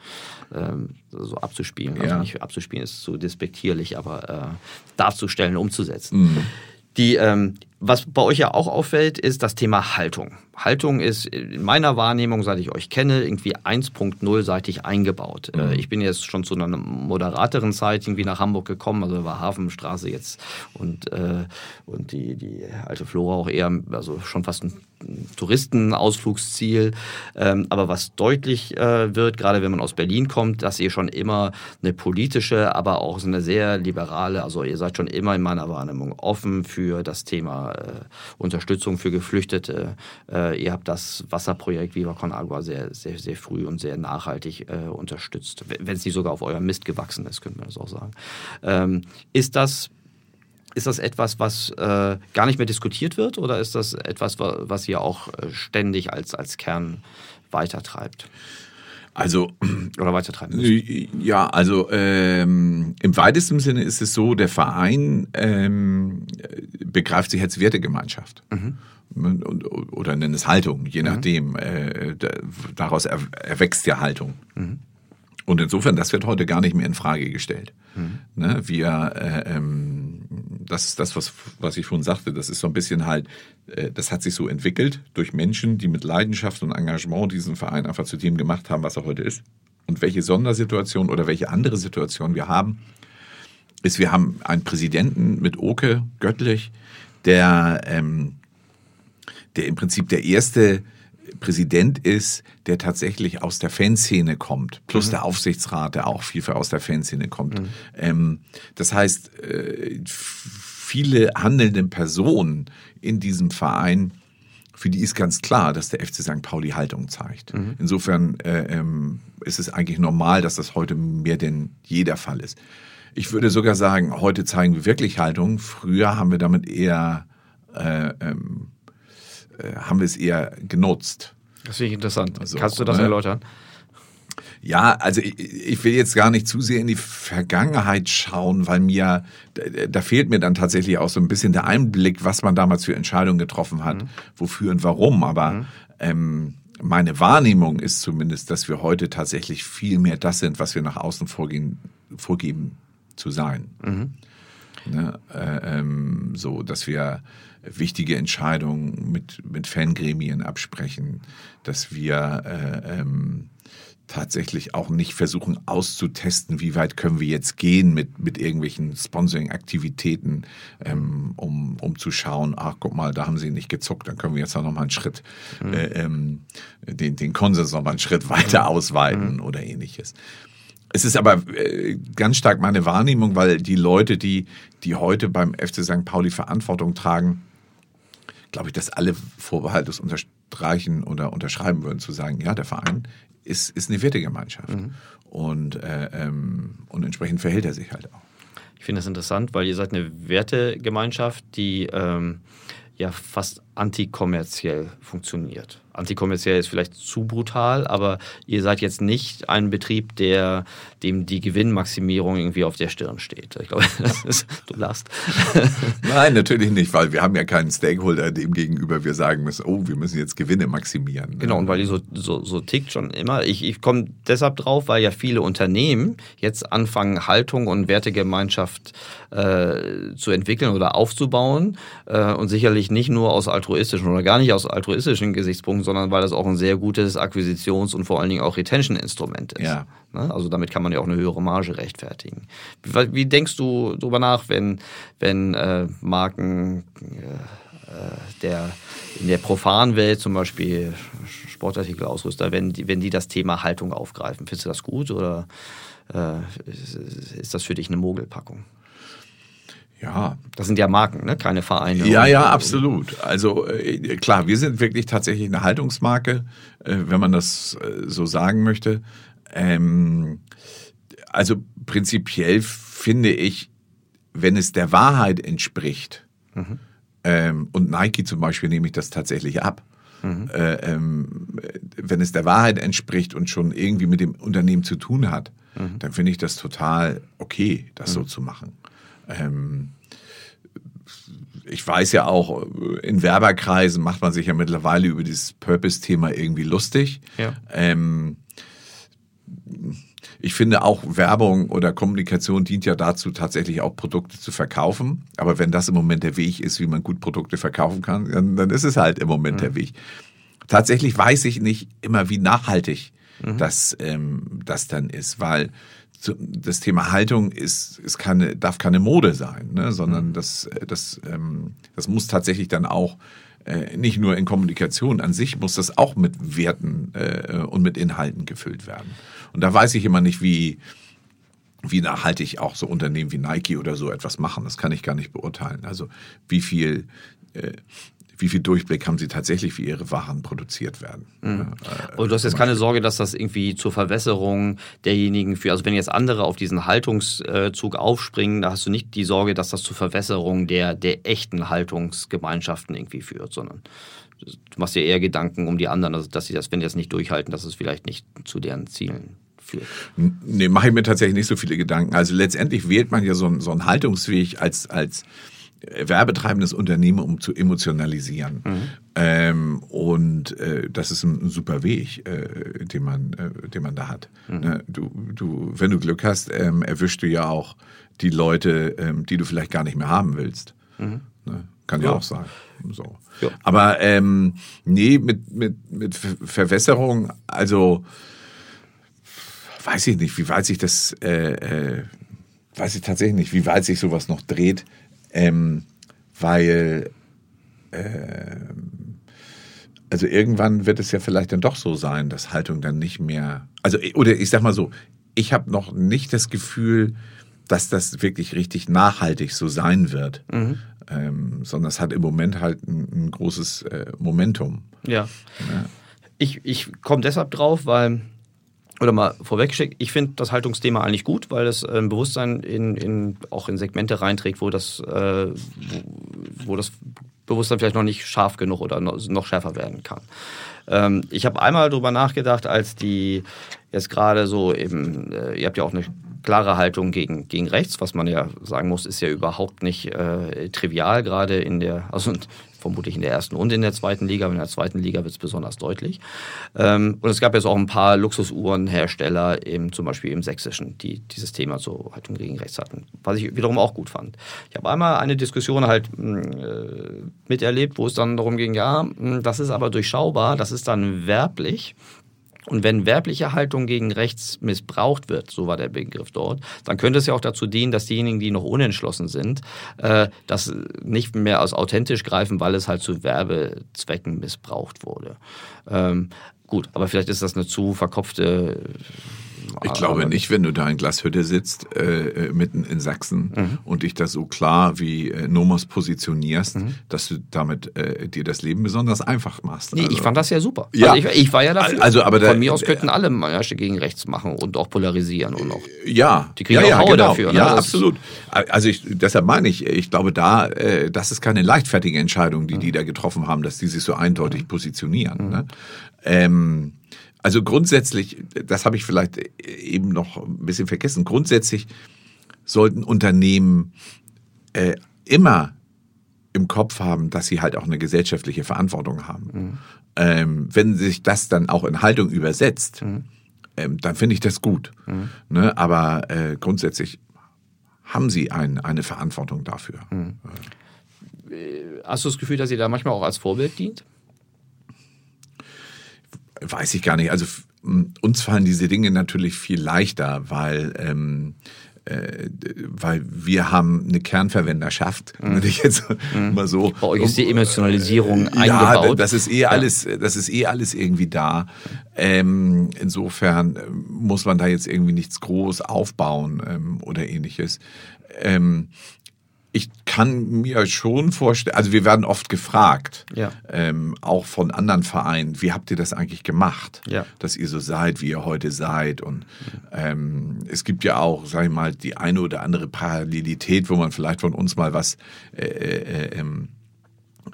ähm, so abzuspielen. Also ja. Also nicht abzuspielen ist zu despektierlich, aber darzustellen, umzusetzen. Mhm. Die, ähm, was bei euch ja auch auffällt, ist das Thema Haltung. Haltung ist in meiner Wahrnehmung, seit ich euch kenne, irgendwie 1.0-seitig eingebaut. Äh, mhm. Ich bin jetzt schon zu einer moderateren Zeit irgendwie nach Hamburg gekommen, also war Hafenstraße jetzt und, äh, und die, die alte Flora auch eher, also schon fast ein Touristenausflugsziel. Ähm, aber was deutlich äh, wird, gerade wenn man aus Berlin kommt, dass ihr schon immer eine politische, aber auch so eine sehr liberale, also ihr seid schon immer in meiner Wahrnehmung offen für das Thema äh, Unterstützung für Geflüchtete. Äh, ihr habt das Wasserprojekt Viva Con Agua sehr, sehr, sehr früh und sehr nachhaltig äh, unterstützt. Wenn es nicht sogar auf eurem Mist gewachsen ist, könnte man das auch sagen. Ähm, ist das ist das etwas, was äh, gar nicht mehr diskutiert wird oder ist das etwas, was ihr auch äh, ständig als, als Kern weitertreibt? Also oder weitertreiben müsst? Ja, also ähm, im weitesten Sinne ist es so, der Verein ähm, begreift sich als Wertegemeinschaft. Mhm. Oder nennt es Haltung, je mhm. nachdem. Äh, daraus erwächst ja Haltung. Mhm. Und insofern, das wird heute gar nicht mehr in Frage gestellt. Mhm. Ne, wir, äh, ähm, das ist das, was, was ich schon sagte, das ist so ein bisschen halt, äh, das hat sich so entwickelt durch Menschen, die mit Leidenschaft und Engagement diesen Verein einfach zu dem gemacht haben, was er heute ist. Und welche Sondersituation oder welche andere Situation wir haben, ist, wir haben einen Präsidenten mit Oke Göttlich, der, ähm, der im Prinzip der erste Präsident ist, der tatsächlich aus der Fanszene kommt, plus mhm. der Aufsichtsrat, der auch vielfach aus der Fanszene kommt. Mhm. Ähm, das heißt, äh, viele handelnde Personen in diesem Verein, für die ist ganz klar, dass der FC St. Pauli Haltung zeigt. Mhm. Insofern äh, ähm, ist es eigentlich normal, dass das heute mehr denn je der Fall ist. Ich würde sogar sagen, heute zeigen wir wirklich Haltung. Früher haben wir damit eher äh, ähm, äh, haben wir es eher genutzt. Das finde ich interessant. Also, Kannst du das ne? erläutern? Ja, also ich, ich will jetzt gar nicht zu sehr in die Vergangenheit schauen, weil mir, da, fehlt mir dann tatsächlich auch so ein bisschen der Einblick, was man damals für Entscheidungen getroffen hat, wofür und warum. Aber ähm, meine Wahrnehmung ist zumindest, dass wir heute tatsächlich viel mehr das sind, was wir nach außen vorgehen, vorgeben zu sein. Ne? Äh, ähm, so, dass wir wichtige Entscheidungen mit, mit Fangremien absprechen, dass wir äh, ähm, tatsächlich auch nicht versuchen auszutesten, wie weit können wir jetzt gehen mit, mit irgendwelchen Sponsoring-Aktivitäten, ähm, um, um zu schauen, ach guck mal, da haben sie nicht gezuckt, dann können wir jetzt auch noch mal einen Schritt, äh, ähm, den, den Konsens noch mal einen Schritt weiter ausweiten oder ähnliches. Es ist aber äh, ganz stark meine Wahrnehmung, weil die Leute, die, die heute beim FC St. Pauli Verantwortung tragen, glaube ich, dass alle vorbehaltlos unterstreichen oder unterschreiben würden, zu sagen, ja, der Verein ist, ist eine Wertegemeinschaft. Und, äh, ähm, und entsprechend verhält er sich halt auch. Ich finde das interessant, weil ihr seid eine Wertegemeinschaft, die ähm, ja fast antikommerziell funktioniert. Antikommerziell ist vielleicht zu brutal, aber ihr seid jetzt nicht ein Betrieb, der dem die Gewinnmaximierung irgendwie auf der Stirn steht. Ich glaube, das ist, du lachst. Nein, natürlich nicht, weil wir haben ja keinen Stakeholder dem gegenüber wir sagen müssen, oh, wir müssen jetzt Gewinne maximieren. ne? Genau, und weil die so, so, so tickt schon immer. Ich, ich komme deshalb drauf, weil ja viele Unternehmen jetzt anfangen, Haltung und Wertegemeinschaft äh, zu entwickeln oder aufzubauen. Äh, und sicherlich nicht nur aus altruistischen oder gar nicht aus altruistischen Gesichtspunkten, sondern weil das auch ein sehr gutes Akquisitions- und vor allen Dingen auch Retention-Instrument ist. Ja. Ne? Also damit kann man ja auch eine höhere Marge rechtfertigen. Wie, wie denkst du darüber nach, wenn, wenn äh, Marken äh, der in der profanen Welt zum Beispiel Sportartikelausrüster, wenn die, wenn die das Thema Haltung aufgreifen, findest du das gut oder äh, ist, ist das für dich eine Mogelpackung? Ja, Das sind ja Marken, ne? keine Vereine. Ja, ja, absolut. Also äh, klar, wir sind wirklich tatsächlich eine Haltungsmarke, äh, wenn man das äh, so sagen möchte. Ähm, also prinzipiell finde ich, wenn es der Wahrheit entspricht, ähm, und Nike zum Beispiel nehme ich das tatsächlich ab, äh, ähm, wenn es der Wahrheit entspricht und schon irgendwie mit dem Unternehmen zu tun hat, dann finde ich das total okay, das so zu machen. Ähm, ich weiß ja auch, in Werberkreisen macht man sich ja mittlerweile über dieses Purpose-Thema irgendwie lustig. Ja. Ähm, ich finde auch Werbung oder Kommunikation dient ja dazu, tatsächlich auch Produkte zu verkaufen. Aber wenn das im Moment der Weg ist, wie man gut Produkte verkaufen kann, dann, dann ist es halt im Moment der Weg. Tatsächlich weiß ich nicht immer, wie nachhaltig das, ähm, das dann ist, weil das Thema Haltung ist, ist keine, darf keine Mode sein, ne? sondern das, äh, das, ähm, das muss tatsächlich dann auch äh, nicht nur in Kommunikation an sich, muss das auch mit Werten äh, und mit Inhalten gefüllt werden. Und da weiß ich immer nicht, wie, wie nachhaltig auch so Unternehmen wie Nike oder so etwas machen. Das kann ich gar nicht beurteilen. Also wie viel, äh, wie viel Durchblick haben sie tatsächlich, wie ihre Waren produziert werden. Ja, äh, Und du hast jetzt keine Sorge, dass das irgendwie zur Verwässerung derjenigen führt. Also wenn jetzt andere auf diesen Haltungszug aufspringen, da hast du nicht die Sorge, dass das zur Verwässerung der, der echten Haltungsgemeinschaften irgendwie führt, sondern du machst dir eher Gedanken um die anderen, also dass sie das, wenn die das nicht durchhalten, dass es vielleicht nicht zu deren Zielen führt. Nee, mache ich mir tatsächlich nicht so viele Gedanken. Also letztendlich wählt man ja so, einen- so einen Haltungsweg als, als werbetreibendes Unternehmen, um zu emotionalisieren. Ähm, und äh, das ist ein, ein super Weg, äh, den, man, äh, den man da hat. Ne? Du, du, wenn du Glück hast, ähm, erwischst du ja auch die Leute, ähm, die du vielleicht gar nicht mehr haben willst. Ne? Kann ja. Ja. auch sein. So. Ja. Aber ähm, nee, mit, mit, mit Ver- Verwässerung, also weiß ich nicht, wie weit sich das, äh, äh, weiß ich tatsächlich nicht, wie weit sich sowas noch dreht, ähm, weil, ähm, also irgendwann wird es ja vielleicht dann doch so sein, dass Haltung dann nicht mehr, also oder ich sag mal so, ich habe noch nicht das Gefühl, dass das wirklich richtig nachhaltig so sein wird, ähm, sondern es hat im Moment halt ein, ein großes äh, Momentum. Ja. Ich, ich komme deshalb drauf, weil, oder mal vorweggeschickt, ich finde das Haltungsthema eigentlich gut, weil es ein Bewusstsein in, in, auch in Segmente reinträgt, wo das, äh, wo, wo das Bewusstsein vielleicht noch nicht scharf genug oder noch schärfer werden kann. Ähm, ich habe einmal darüber nachgedacht, als die jetzt gerade so eben, äh, ihr habt ja auch eine klare Haltung gegen, gegen rechts, was man ja sagen muss, ist ja überhaupt nicht äh, trivial, gerade in der, also vermutlich in der ersten und in der zweiten Liga, aber in der zweiten Liga wird es besonders deutlich. Ähm, und es gab jetzt auch ein paar Luxusuhrenhersteller, eben, zum Beispiel im Sächsischen, die dieses Thema so Haltung gegen rechts hatten, was ich wiederum auch gut fand. Ich habe einmal eine Diskussion halt hm, äh, miterlebt, wo es dann darum ging, ja, hm, das ist aber durchschaubar, das ist dann werblich. Und wenn werbliche Haltung gegen rechts missbraucht wird, so war der Begriff dort, dann könnte es ja auch dazu dienen, dass diejenigen, die noch unentschlossen sind, äh, das nicht mehr als authentisch greifen, weil es halt zu Werbezwecken missbraucht wurde. Ähm, gut, aber vielleicht ist das eine zu verkopfte ich glaube nicht, wenn du da in Glashütte sitzt, äh, äh, mitten in Sachsen mhm. und dich da so klar wie äh, Nomos positionierst, mhm. dass du damit äh, dir das Leben besonders einfach machst. Nee, also, ich fand das ja super. Ja. Also ich, ich, war ja dafür. Also, aber Von mir aus könnten alle Märsche gegen rechts machen und auch polarisieren und auch. Ja. Die kriegen ja, auch ja, Haue genau. dafür. Ne? Ja, absolut. Also ich, deshalb meine ich, ich glaube da, äh, das ist keine leichtfertige Entscheidung, die mhm. die da getroffen haben, dass die sich so eindeutig mhm. positionieren. Mhm. Ne? Ähm, also grundsätzlich, das habe ich vielleicht eben noch ein bisschen vergessen, grundsätzlich sollten Unternehmen äh, immer im Kopf haben, dass sie halt auch eine gesellschaftliche Verantwortung haben. Mhm. Ähm, wenn sich das dann auch in Haltung übersetzt, mhm. ähm, dann finde ich das gut. Mhm. Ne? Aber äh, grundsätzlich haben sie ein, eine Verantwortung dafür. Mhm. Hast du das Gefühl, dass ihr da manchmal auch als Vorbild dient? Weiß ich gar nicht. Also uns fallen diese Dinge natürlich viel leichter, weil ähm, äh, weil wir haben eine Kernverwenderschaft, mhm. wenn ich jetzt mhm. mal so. Bei euch ist die Emotionalisierung äh, eingebaut. Ja, das ist eh alles, das ist eh alles irgendwie da. Ähm, insofern äh, muss man da jetzt irgendwie nichts groß aufbauen ähm, oder ähnliches. Ähm, ich kann mir schon vorstellen, also wir werden oft gefragt, ja. ähm, auch von anderen Vereinen, wie habt ihr das eigentlich gemacht, ja. dass ihr so seid, wie ihr heute seid. Und ähm, es gibt ja auch, sag ich mal, die eine oder andere Parallelität, wo man vielleicht von uns mal was äh, äh, ähm,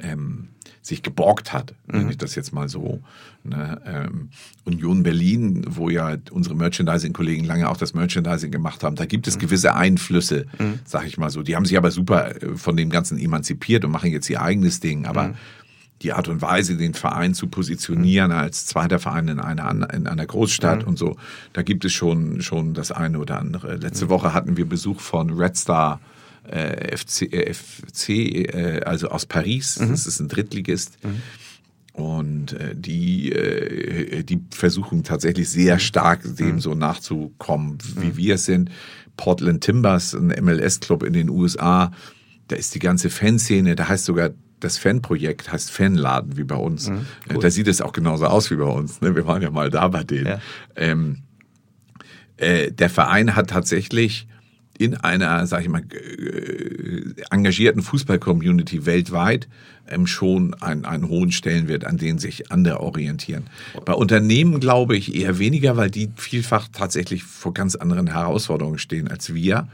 ähm, sich geborgt hat, mhm. nenne ich das jetzt mal so. Ne? Ähm, Union Berlin, wo ja unsere Merchandising-Kollegen lange auch das Merchandising gemacht haben, da gibt es mhm. gewisse Einflüsse, mhm. sag ich mal so. Die haben sich aber super äh, von dem Ganzen emanzipiert und machen jetzt ihr eigenes Ding. Aber mhm. die Art und Weise, den Verein zu positionieren mhm. als zweiter Verein in einer, in einer Großstadt mhm. und so, da gibt es schon, schon das eine oder andere. Letzte Woche hatten wir Besuch von Red Star äh, FC, äh, FC äh, also aus Paris. Mhm. Das ist ein Drittligist. Mhm. Und äh, die, äh, die versuchen tatsächlich sehr stark dem mhm. so nachzukommen, wie mhm. wir es sind. Portland Timbers, ein MLS-Club in den USA, da ist die ganze Fanszene, da heißt sogar das Fanprojekt heißt Fanladen wie bei uns. Mhm, cool. Da sieht es auch genauso aus wie bei uns. Ne? Wir waren ja mal da bei denen. Ja. Ähm, äh, der Verein hat tatsächlich in einer, sag ich mal, äh, engagierten Fußball-Community weltweit ähm, schon einen, einen hohen Stellenwert, an den sich andere orientieren. Bei Unternehmen glaube ich eher weniger, weil die vielfach tatsächlich vor ganz anderen Herausforderungen stehen als wir.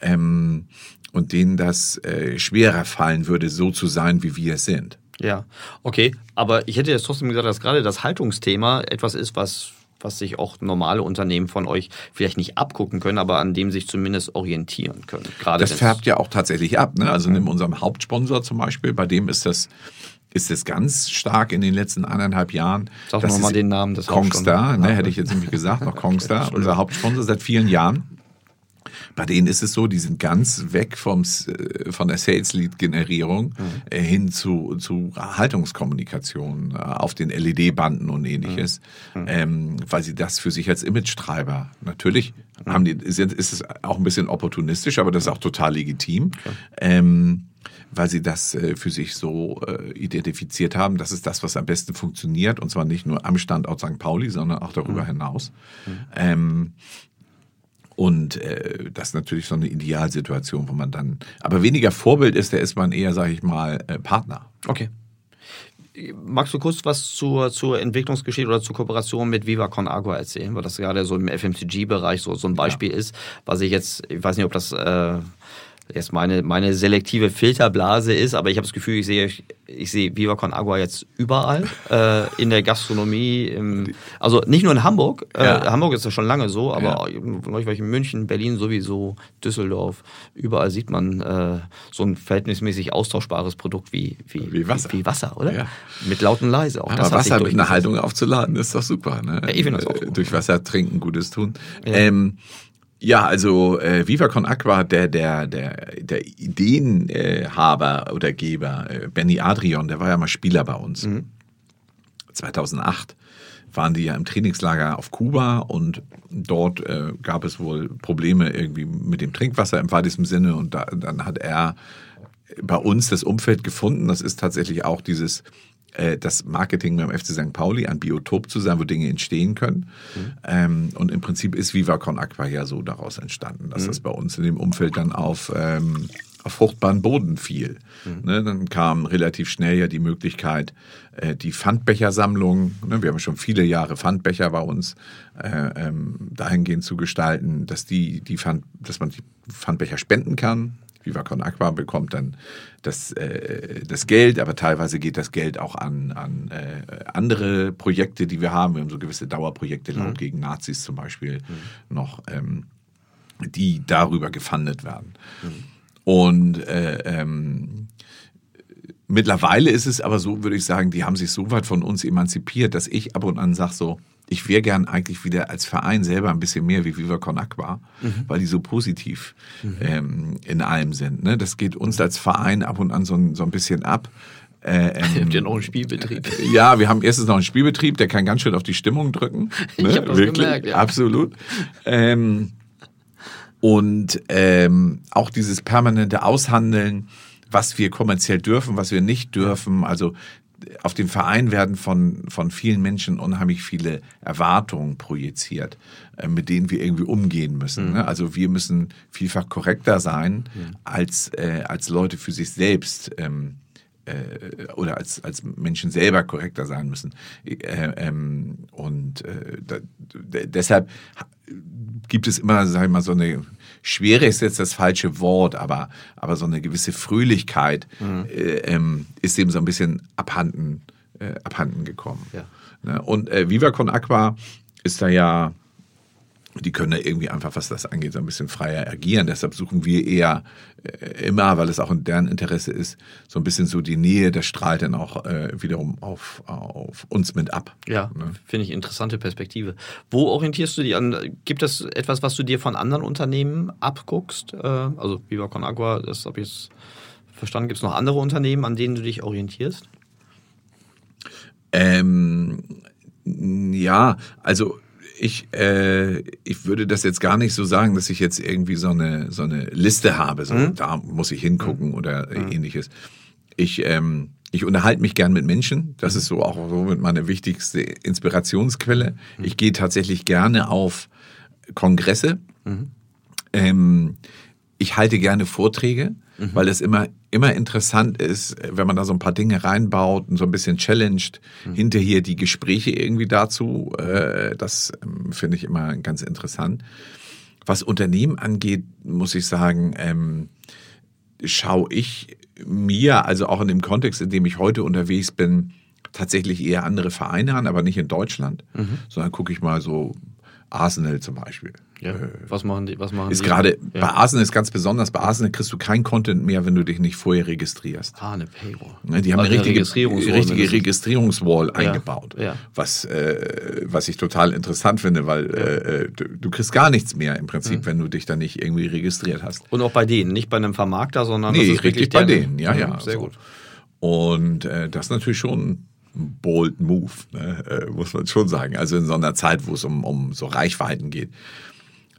Ähm, und denen das äh, schwerer fallen würde, so zu sein, wie wir es sind. Ja, okay. Aber ich hätte jetzt trotzdem gesagt, dass gerade das Haltungsthema etwas ist, was was sich auch normale Unternehmen von euch vielleicht nicht abgucken können, aber an dem sich zumindest orientieren können. Gerade das färbt ja auch tatsächlich ab. Ne? Also mhm. nimm unserem Hauptsponsor zum Beispiel, bei dem ist das ist es ganz stark in den letzten eineinhalb Jahren. Sag doch mal den Namen des Kongstar, ne, hätte ich jetzt nämlich gesagt, noch Kongstar, unser Hauptsponsor seit vielen Jahren. Bei denen ist es so, die sind ganz weg vom, äh, von der Sales Lead Generierung mhm. Äh, hin zu, zu Haltungskommunikation äh, auf den LED-Banden und ähnliches, mhm. mhm. ähm, weil sie das für sich als Image-Treiber natürlich mhm. haben die, ist, ist es auch ein bisschen opportunistisch, aber das ist auch total legitim. Okay. Ähm, weil sie das äh, für sich so äh, identifiziert haben. Das ist das, was am besten funktioniert. Und zwar nicht nur am Standort St. Pauli, sondern auch darüber mhm. hinaus. Mhm. Ähm, und äh, das ist natürlich so eine Idealsituation, wo man dann, aber weniger Vorbild ist, da ist man eher, sage ich mal, äh, Partner. Okay. Magst du kurz was zur, zur Entwicklungsgeschichte oder zur Kooperation mit Viva Con Agua erzählen? Weil das gerade so im FMCG-Bereich so, so ein Beispiel ja. ist, was ich jetzt, ich weiß nicht, ob das äh, jetzt meine, meine selektive Filterblase ist, aber ich habe das Gefühl, ich sehe, ich sehe Viva Con Agua jetzt überall. äh, in der Gastronomie, im, also nicht nur in Hamburg. Äh, Ja. Hamburg ist ja schon lange so, aber Ja. ich in München, Berlin sowieso, Düsseldorf. Überall sieht man äh, so ein verhältnismäßig austauschbares Produkt wie, wie, Wie Wasser. Wie, Wasser, oder? Ja. Mit laut und leise. Auch Aber Wasser mit einer. Haltung aufzuladen, ist doch super. Ne? Ja, ich finde das auch Äh, gut. Durch Wasser trinken, Gutes tun. Ähm, ja also äh, Viva Con Aqua, der, der, der, der Ideenhaber oder Geber, äh, Benny Adrian, der war ja mal Spieler bei uns. 2008 waren die ja im Trainingslager auf Kuba und dort äh, gab es wohl Probleme irgendwie mit dem Trinkwasser im weitesten Sinne und da, dann hat er bei uns das Umfeld gefunden. Das ist tatsächlich auch dieses das Marketing beim FC St. Pauli, ein Biotop zu sein, wo Dinge entstehen können. Ähm, und im Prinzip ist Viva Con Aqua ja so daraus entstanden, dass das bei uns in dem Umfeld dann auf, ähm, auf fruchtbaren Boden fiel. Ne, dann kam relativ schnell ja die Möglichkeit, äh, die Pfandbechersammlung, ne, wir haben schon viele Jahre Pfandbecher bei uns, äh, ähm, dahingehend zu gestalten, dass, die, die Pfand, dass man die Pfandbecher spenden kann. Viva Con Aqua bekommt dann das, äh, das Geld, aber teilweise geht das Geld auch an, an äh, andere Projekte, die wir haben. Wir haben so gewisse Dauerprojekte, Laut gegen Nazis zum Beispiel, noch, ähm, die darüber gefundet werden. Und äh, ähm, mittlerweile ist es aber so, würde ich sagen, die haben sich so weit von uns emanzipiert, dass ich ab und an sage so, ich wäre gern eigentlich wieder als Verein selber ein bisschen mehr wie Viva Con Aqua, weil die so positiv ähm, in allem sind. Ne? Das geht uns als Verein ab und an so, ein- so ein bisschen ab. Äh, ähm, Ihr habt ja noch einen Spielbetrieb. ja, wir haben erstens noch einen Spielbetrieb, der kann ganz schön auf die Stimmung drücken. Ne? Ich hab das Wirklich, gemerkt, ja. absolut. Ähm, und ähm, auch dieses permanente Aushandeln, was wir kommerziell dürfen, was wir nicht dürfen. Also auf den Verein werden von, von vielen Menschen unheimlich viele Erwartungen projiziert, äh, mit denen wir irgendwie umgehen müssen. Ne? Also wir müssen vielfach korrekter sein als, äh, als Leute für sich selbst. Ähm, äh, oder als, als Menschen selber korrekter sein müssen. Äh, ähm, und äh, da, deshalb ha- gibt es immer, sag ich mal, so eine Schwere ist jetzt das falsche Wort, aber, aber so eine gewisse Fröhlichkeit äh, ähm, ist dem so ein bisschen abhanden, äh, abhanden gekommen. Ja. Ne? Und äh, Viva Con Aqua ist da ja die können da irgendwie einfach, was das angeht, so ein bisschen freier agieren. Deshalb suchen wir eher äh, immer, weil es auch in deren Interesse ist, so ein bisschen so die Nähe, das strahlt dann auch äh, wiederum auf, auf uns mit ab. Ja, Ne? finde ich interessante Perspektive. Wo orientierst du dich an? Gibt es etwas, was du dir von anderen Unternehmen abguckst? Äh, Also Viva Con Agua, das habe ich jetzt verstanden. Gibt es noch andere Unternehmen, an denen du dich orientierst? Ähm, ja, also ich, äh, ich würde das jetzt gar nicht so sagen, dass ich jetzt irgendwie so eine, so eine Liste habe, so da muss ich hingucken oder äh, ähnliches. Ich, ähm, ich unterhalte mich gern mit Menschen. Das ist so auch so mit meine wichtigste Inspirationsquelle. Ich gehe tatsächlich gerne auf Kongresse. Ähm, ich halte gerne Vorträge, weil es immer, immer interessant ist, wenn man da so ein paar Dinge reinbaut und so ein bisschen challenged, hinterher die Gespräche irgendwie dazu. Äh, das ähm, finde ich immer ganz interessant. Was Unternehmen angeht, muss ich sagen, ähm, schaue ich mir, also auch in dem Kontext, in dem ich heute unterwegs bin, tatsächlich eher andere Vereine an, aber nicht in Deutschland, sondern gucke ich mal so Arsenal zum Beispiel. Ja. Äh, was machen die? Was machen ist gerade, bei ja. Arsenal ist ganz besonders, bei Arsenal kriegst du kein Content mehr, wenn du dich nicht vorher registrierst. Ah, eine Paywall. Ne, Die haben Also eine richtige, Registrierungswall richtige. Registrierungswall eingebaut, ja. Was, äh, was ich total interessant finde, weil äh, du, du kriegst gar nichts mehr im Prinzip, Mhm. wenn du dich da nicht irgendwie registriert hast. Und auch bei denen, nicht bei einem Vermarkter, sondern Nee, das ist wirklich richtig bei denen, ja, Mhm, ja. Sehr so. gut. Und äh, das ist natürlich schon ein bold Move, ne? äh, muss man schon sagen. Also in so einer Zeit, wo es um, um so Reichweiten geht.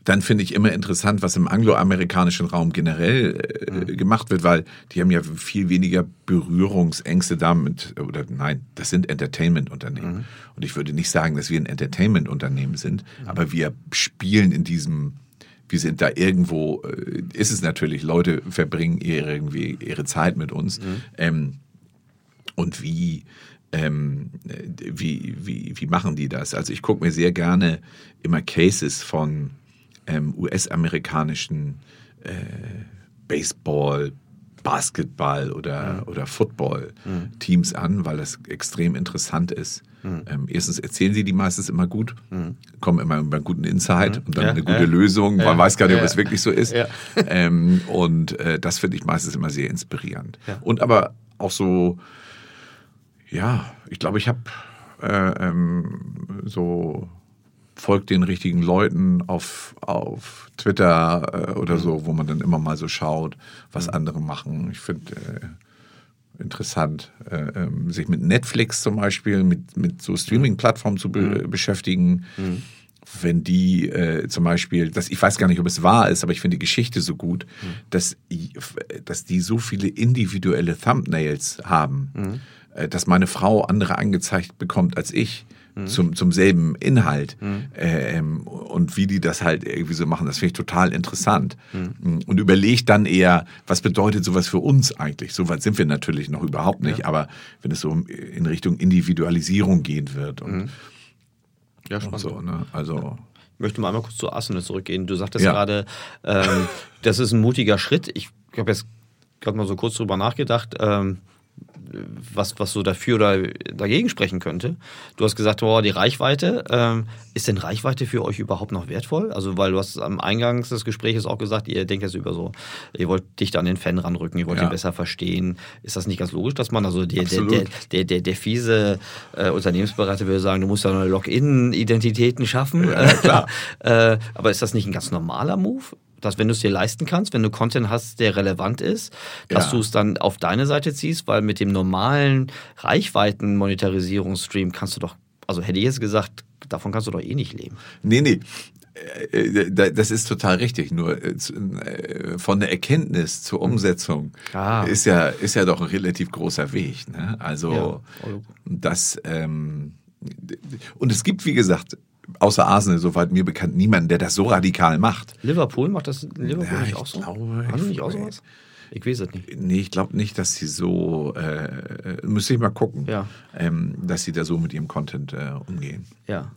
Dann finde ich immer interessant, was im angloamerikanischen Raum generell äh, gemacht wird, weil die haben ja viel weniger Berührungsängste damit, oder nein, das sind Entertainment-Unternehmen. Und ich würde nicht sagen, dass wir ein Entertainment-Unternehmen sind, aber wir spielen in diesem wir sind da irgendwo, äh, ist es natürlich, Leute verbringen ihre, irgendwie ihre Zeit mit uns. Ähm, und wie, ähm, äh, wie, wie, wie machen die das? Also ich gucke mir sehr gerne immer Cases von ähm, US-amerikanischen äh, Baseball, Basketball oder, oder Football-Teams an, weil das extrem interessant ist. Ähm, erstens erzählen sie die meistens immer gut, kommen immer mit einem guten Insight und dann Ja, eine gute ja. Lösung. Man Ja, weiß gar nicht, ob es wirklich so ist. Ähm, und äh, das finde ich meistens immer sehr inspirierend. Und aber auch so, ja, ich glaube, ich habe äh, ähm, so folgt den richtigen Leuten auf, auf Twitter äh, oder so, wo man dann immer mal so schaut, was andere machen. Ich finde äh, interessant, äh, ähm, sich mit Netflix zum Beispiel, mit, mit so Streaming-Plattformen zu be beschäftigen. Wenn die äh, zum Beispiel, das, ich weiß gar nicht, ob es wahr ist, aber ich finde die Geschichte so gut, dass, i- dass die so viele individuelle Thumbnails haben, äh, dass meine Frau andere angezeigt bekommt als ich zum, zum selben Inhalt. Ähm, und wie die das halt irgendwie so machen, das finde ich total interessant. Und überlege dann eher, was bedeutet sowas für uns eigentlich? So weit sind wir natürlich noch überhaupt nicht, aber wenn es so in Richtung Individualisierung gehen wird und, Ja, und spannend. so, ne? Also. Ich möchte mal einmal kurz zu Arsenal zurückgehen. Du sagtest Ja. gerade, ähm, das ist ein mutiger Schritt. Ich habe jetzt gerade mal so kurz drüber nachgedacht, ähm, was, was so dafür oder dagegen sprechen könnte. Du hast gesagt, oh, die Reichweite. Ähm, ist denn Reichweite für euch überhaupt noch wertvoll? Also, weil du hast am Eingang des Gesprächs auch gesagt, ihr denkt jetzt über so, ihr wollt dichter an den Fan ranrücken, ihr wollt Ja. ihn besser verstehen. Ist das nicht ganz logisch, dass man also der, der, der, der, der, der fiese äh, Unternehmensberater würde sagen, du musst ja neue Login-Identitäten schaffen. Ja, klar. äh, aber ist das nicht ein ganz normaler Move? Dass wenn du es dir leisten kannst, wenn du Content hast, der relevant ist, dass Ja. du es dann auf deine Seite ziehst, weil mit dem normalen Reichweiten-Monetarisierungsstream kannst du doch, also hätte ich jetzt gesagt, davon kannst du doch eh nicht leben. Nee, nee. Äh, äh, da- Das ist total richtig. Nur äh, von der Erkenntnis zur Umsetzung Ah. ist ja ist ja doch ein relativ großer Weg. Ne? Also Ja. das ähm, und es gibt wie gesagt außer Arsenal soweit mir bekannt niemanden, der das so radikal macht. Liverpool macht das Liverpool Ja, nicht ich auch so? glaube, Haben ich- nicht auch sowas? Ich weiß es nicht. Nee, ich glaube nicht, dass sie so, äh, müsste ich mal gucken, Ja. ähm, dass sie da so mit ihrem Content äh, umgehen. Ja.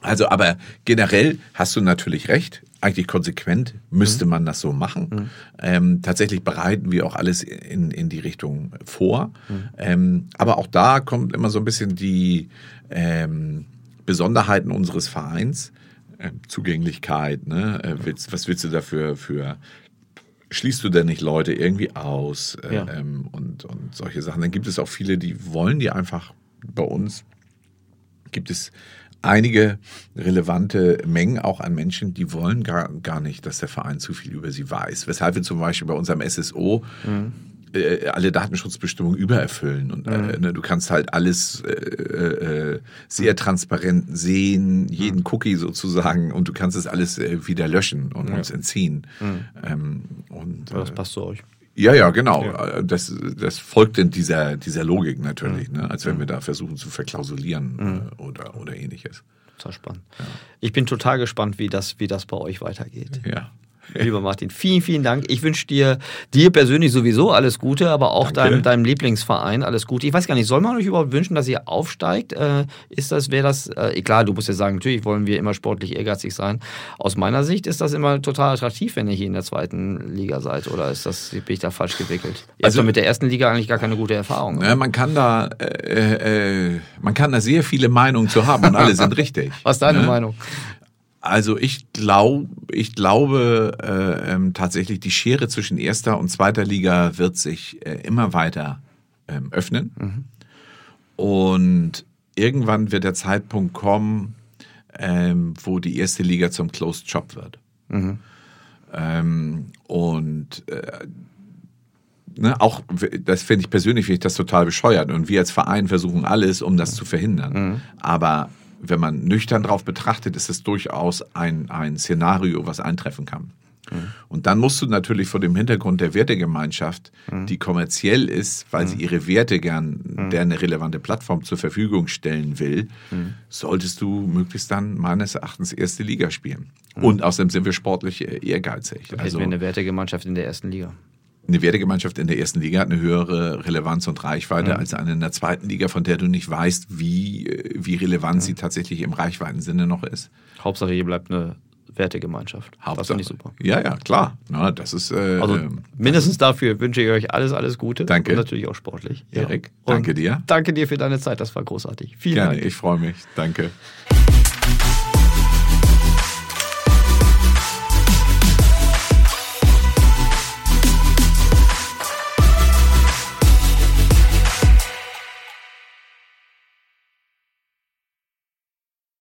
Also, aber generell hast du natürlich recht. Eigentlich konsequent müsste man das so machen. Ähm, tatsächlich bereiten wir auch alles in, in die Richtung vor. Ähm, aber auch da kommt immer so ein bisschen die ähm, Besonderheiten unseres Vereins. Ähm, Zugänglichkeit, ne? Äh, willst, was willst du dafür für schließt du denn nicht Leute irgendwie aus äh, Ja. ähm, und, und solche Sachen. Dann gibt es auch viele, die wollen die einfach bei uns gibt es einige relevante Mengen auch an Menschen, die wollen gar, gar nicht, dass der Verein zu viel über sie weiß. Weshalb wir zum Beispiel bei unserem SSO äh, alle Datenschutzbestimmungen übererfüllen. Und äh, ne, du kannst halt alles äh, äh, sehr transparent sehen, jeden Cookie sozusagen, und du kannst es alles äh, wieder löschen und uns entziehen. Ähm, und, Aber das äh, passt zu euch. ja, ja, genau. Das, das folgt in dieser, dieser Logik natürlich, ne? als wenn wir da versuchen zu verklausulieren oder, oder ähnliches. Total spannend. Ich bin total gespannt, wie das, wie das bei euch weitergeht. Ja. Lieber Martin, vielen, vielen Dank. Ich wünsche dir, dir persönlich sowieso alles Gute, aber auch deinem, deinem Lieblingsverein alles Gute. Ich weiß gar nicht, soll man euch überhaupt wünschen, dass ihr aufsteigt? Äh, ist das, wäre das, äh, klar, du musst ja sagen, natürlich wollen wir immer sportlich ehrgeizig sein. Aus meiner Sicht ist das immer total attraktiv, wenn ihr hier in der zweiten Liga seid. Oder ist das, bin ich da falsch gewickelt? Ihr Also- mit der ersten Liga eigentlich gar keine gute Erfahrung. Ja, man kann da, äh, äh, man kann da sehr viele Meinungen zu haben und alle sind richtig. Was ist deine ne? Meinung? Also ich glaube, ich glaube äh, ähm, tatsächlich, die Schere zwischen erster und zweiter Liga wird sich äh, immer weiter ähm, öffnen. Und irgendwann wird der Zeitpunkt kommen, ähm, wo die erste Liga zum Closed Shop wird. Ähm, und äh, ne, auch, das finde ich persönlich, finde ich das total bescheuert. Und wir als Verein versuchen alles, um das zu verhindern. Aber wenn man nüchtern drauf betrachtet, ist es durchaus ein, ein Szenario, was eintreffen kann. Und dann musst du natürlich vor dem Hintergrund der Wertegemeinschaft, die kommerziell ist, weil sie ihre Werte gern, der eine relevante Plattform zur Verfügung stellen will, solltest du möglichst dann meines Erachtens erste Liga spielen. Und außerdem sind wir sportlich äh, ehrgeizig. Also, Also wir eine Wertegemeinschaft in der ersten Liga. Eine Wertegemeinschaft in der ersten Liga hat eine höhere Relevanz und Reichweite als eine in der zweiten Liga, von der du nicht weißt, wie, wie relevant sie tatsächlich im Reichweitensinne noch ist. Hauptsache, hier bleibt eine Wertegemeinschaft. Das Hauptsache. finde ich super. Ja, ja, klar. Na, das ist. Äh, Also ähm, mindestens dafür wünsche ich euch alles, alles Gute. Danke. Und natürlich auch sportlich. Erik, Und danke dir. Danke dir für deine Zeit, das war großartig. Vielen gerne, Dank. ich freue mich. Danke.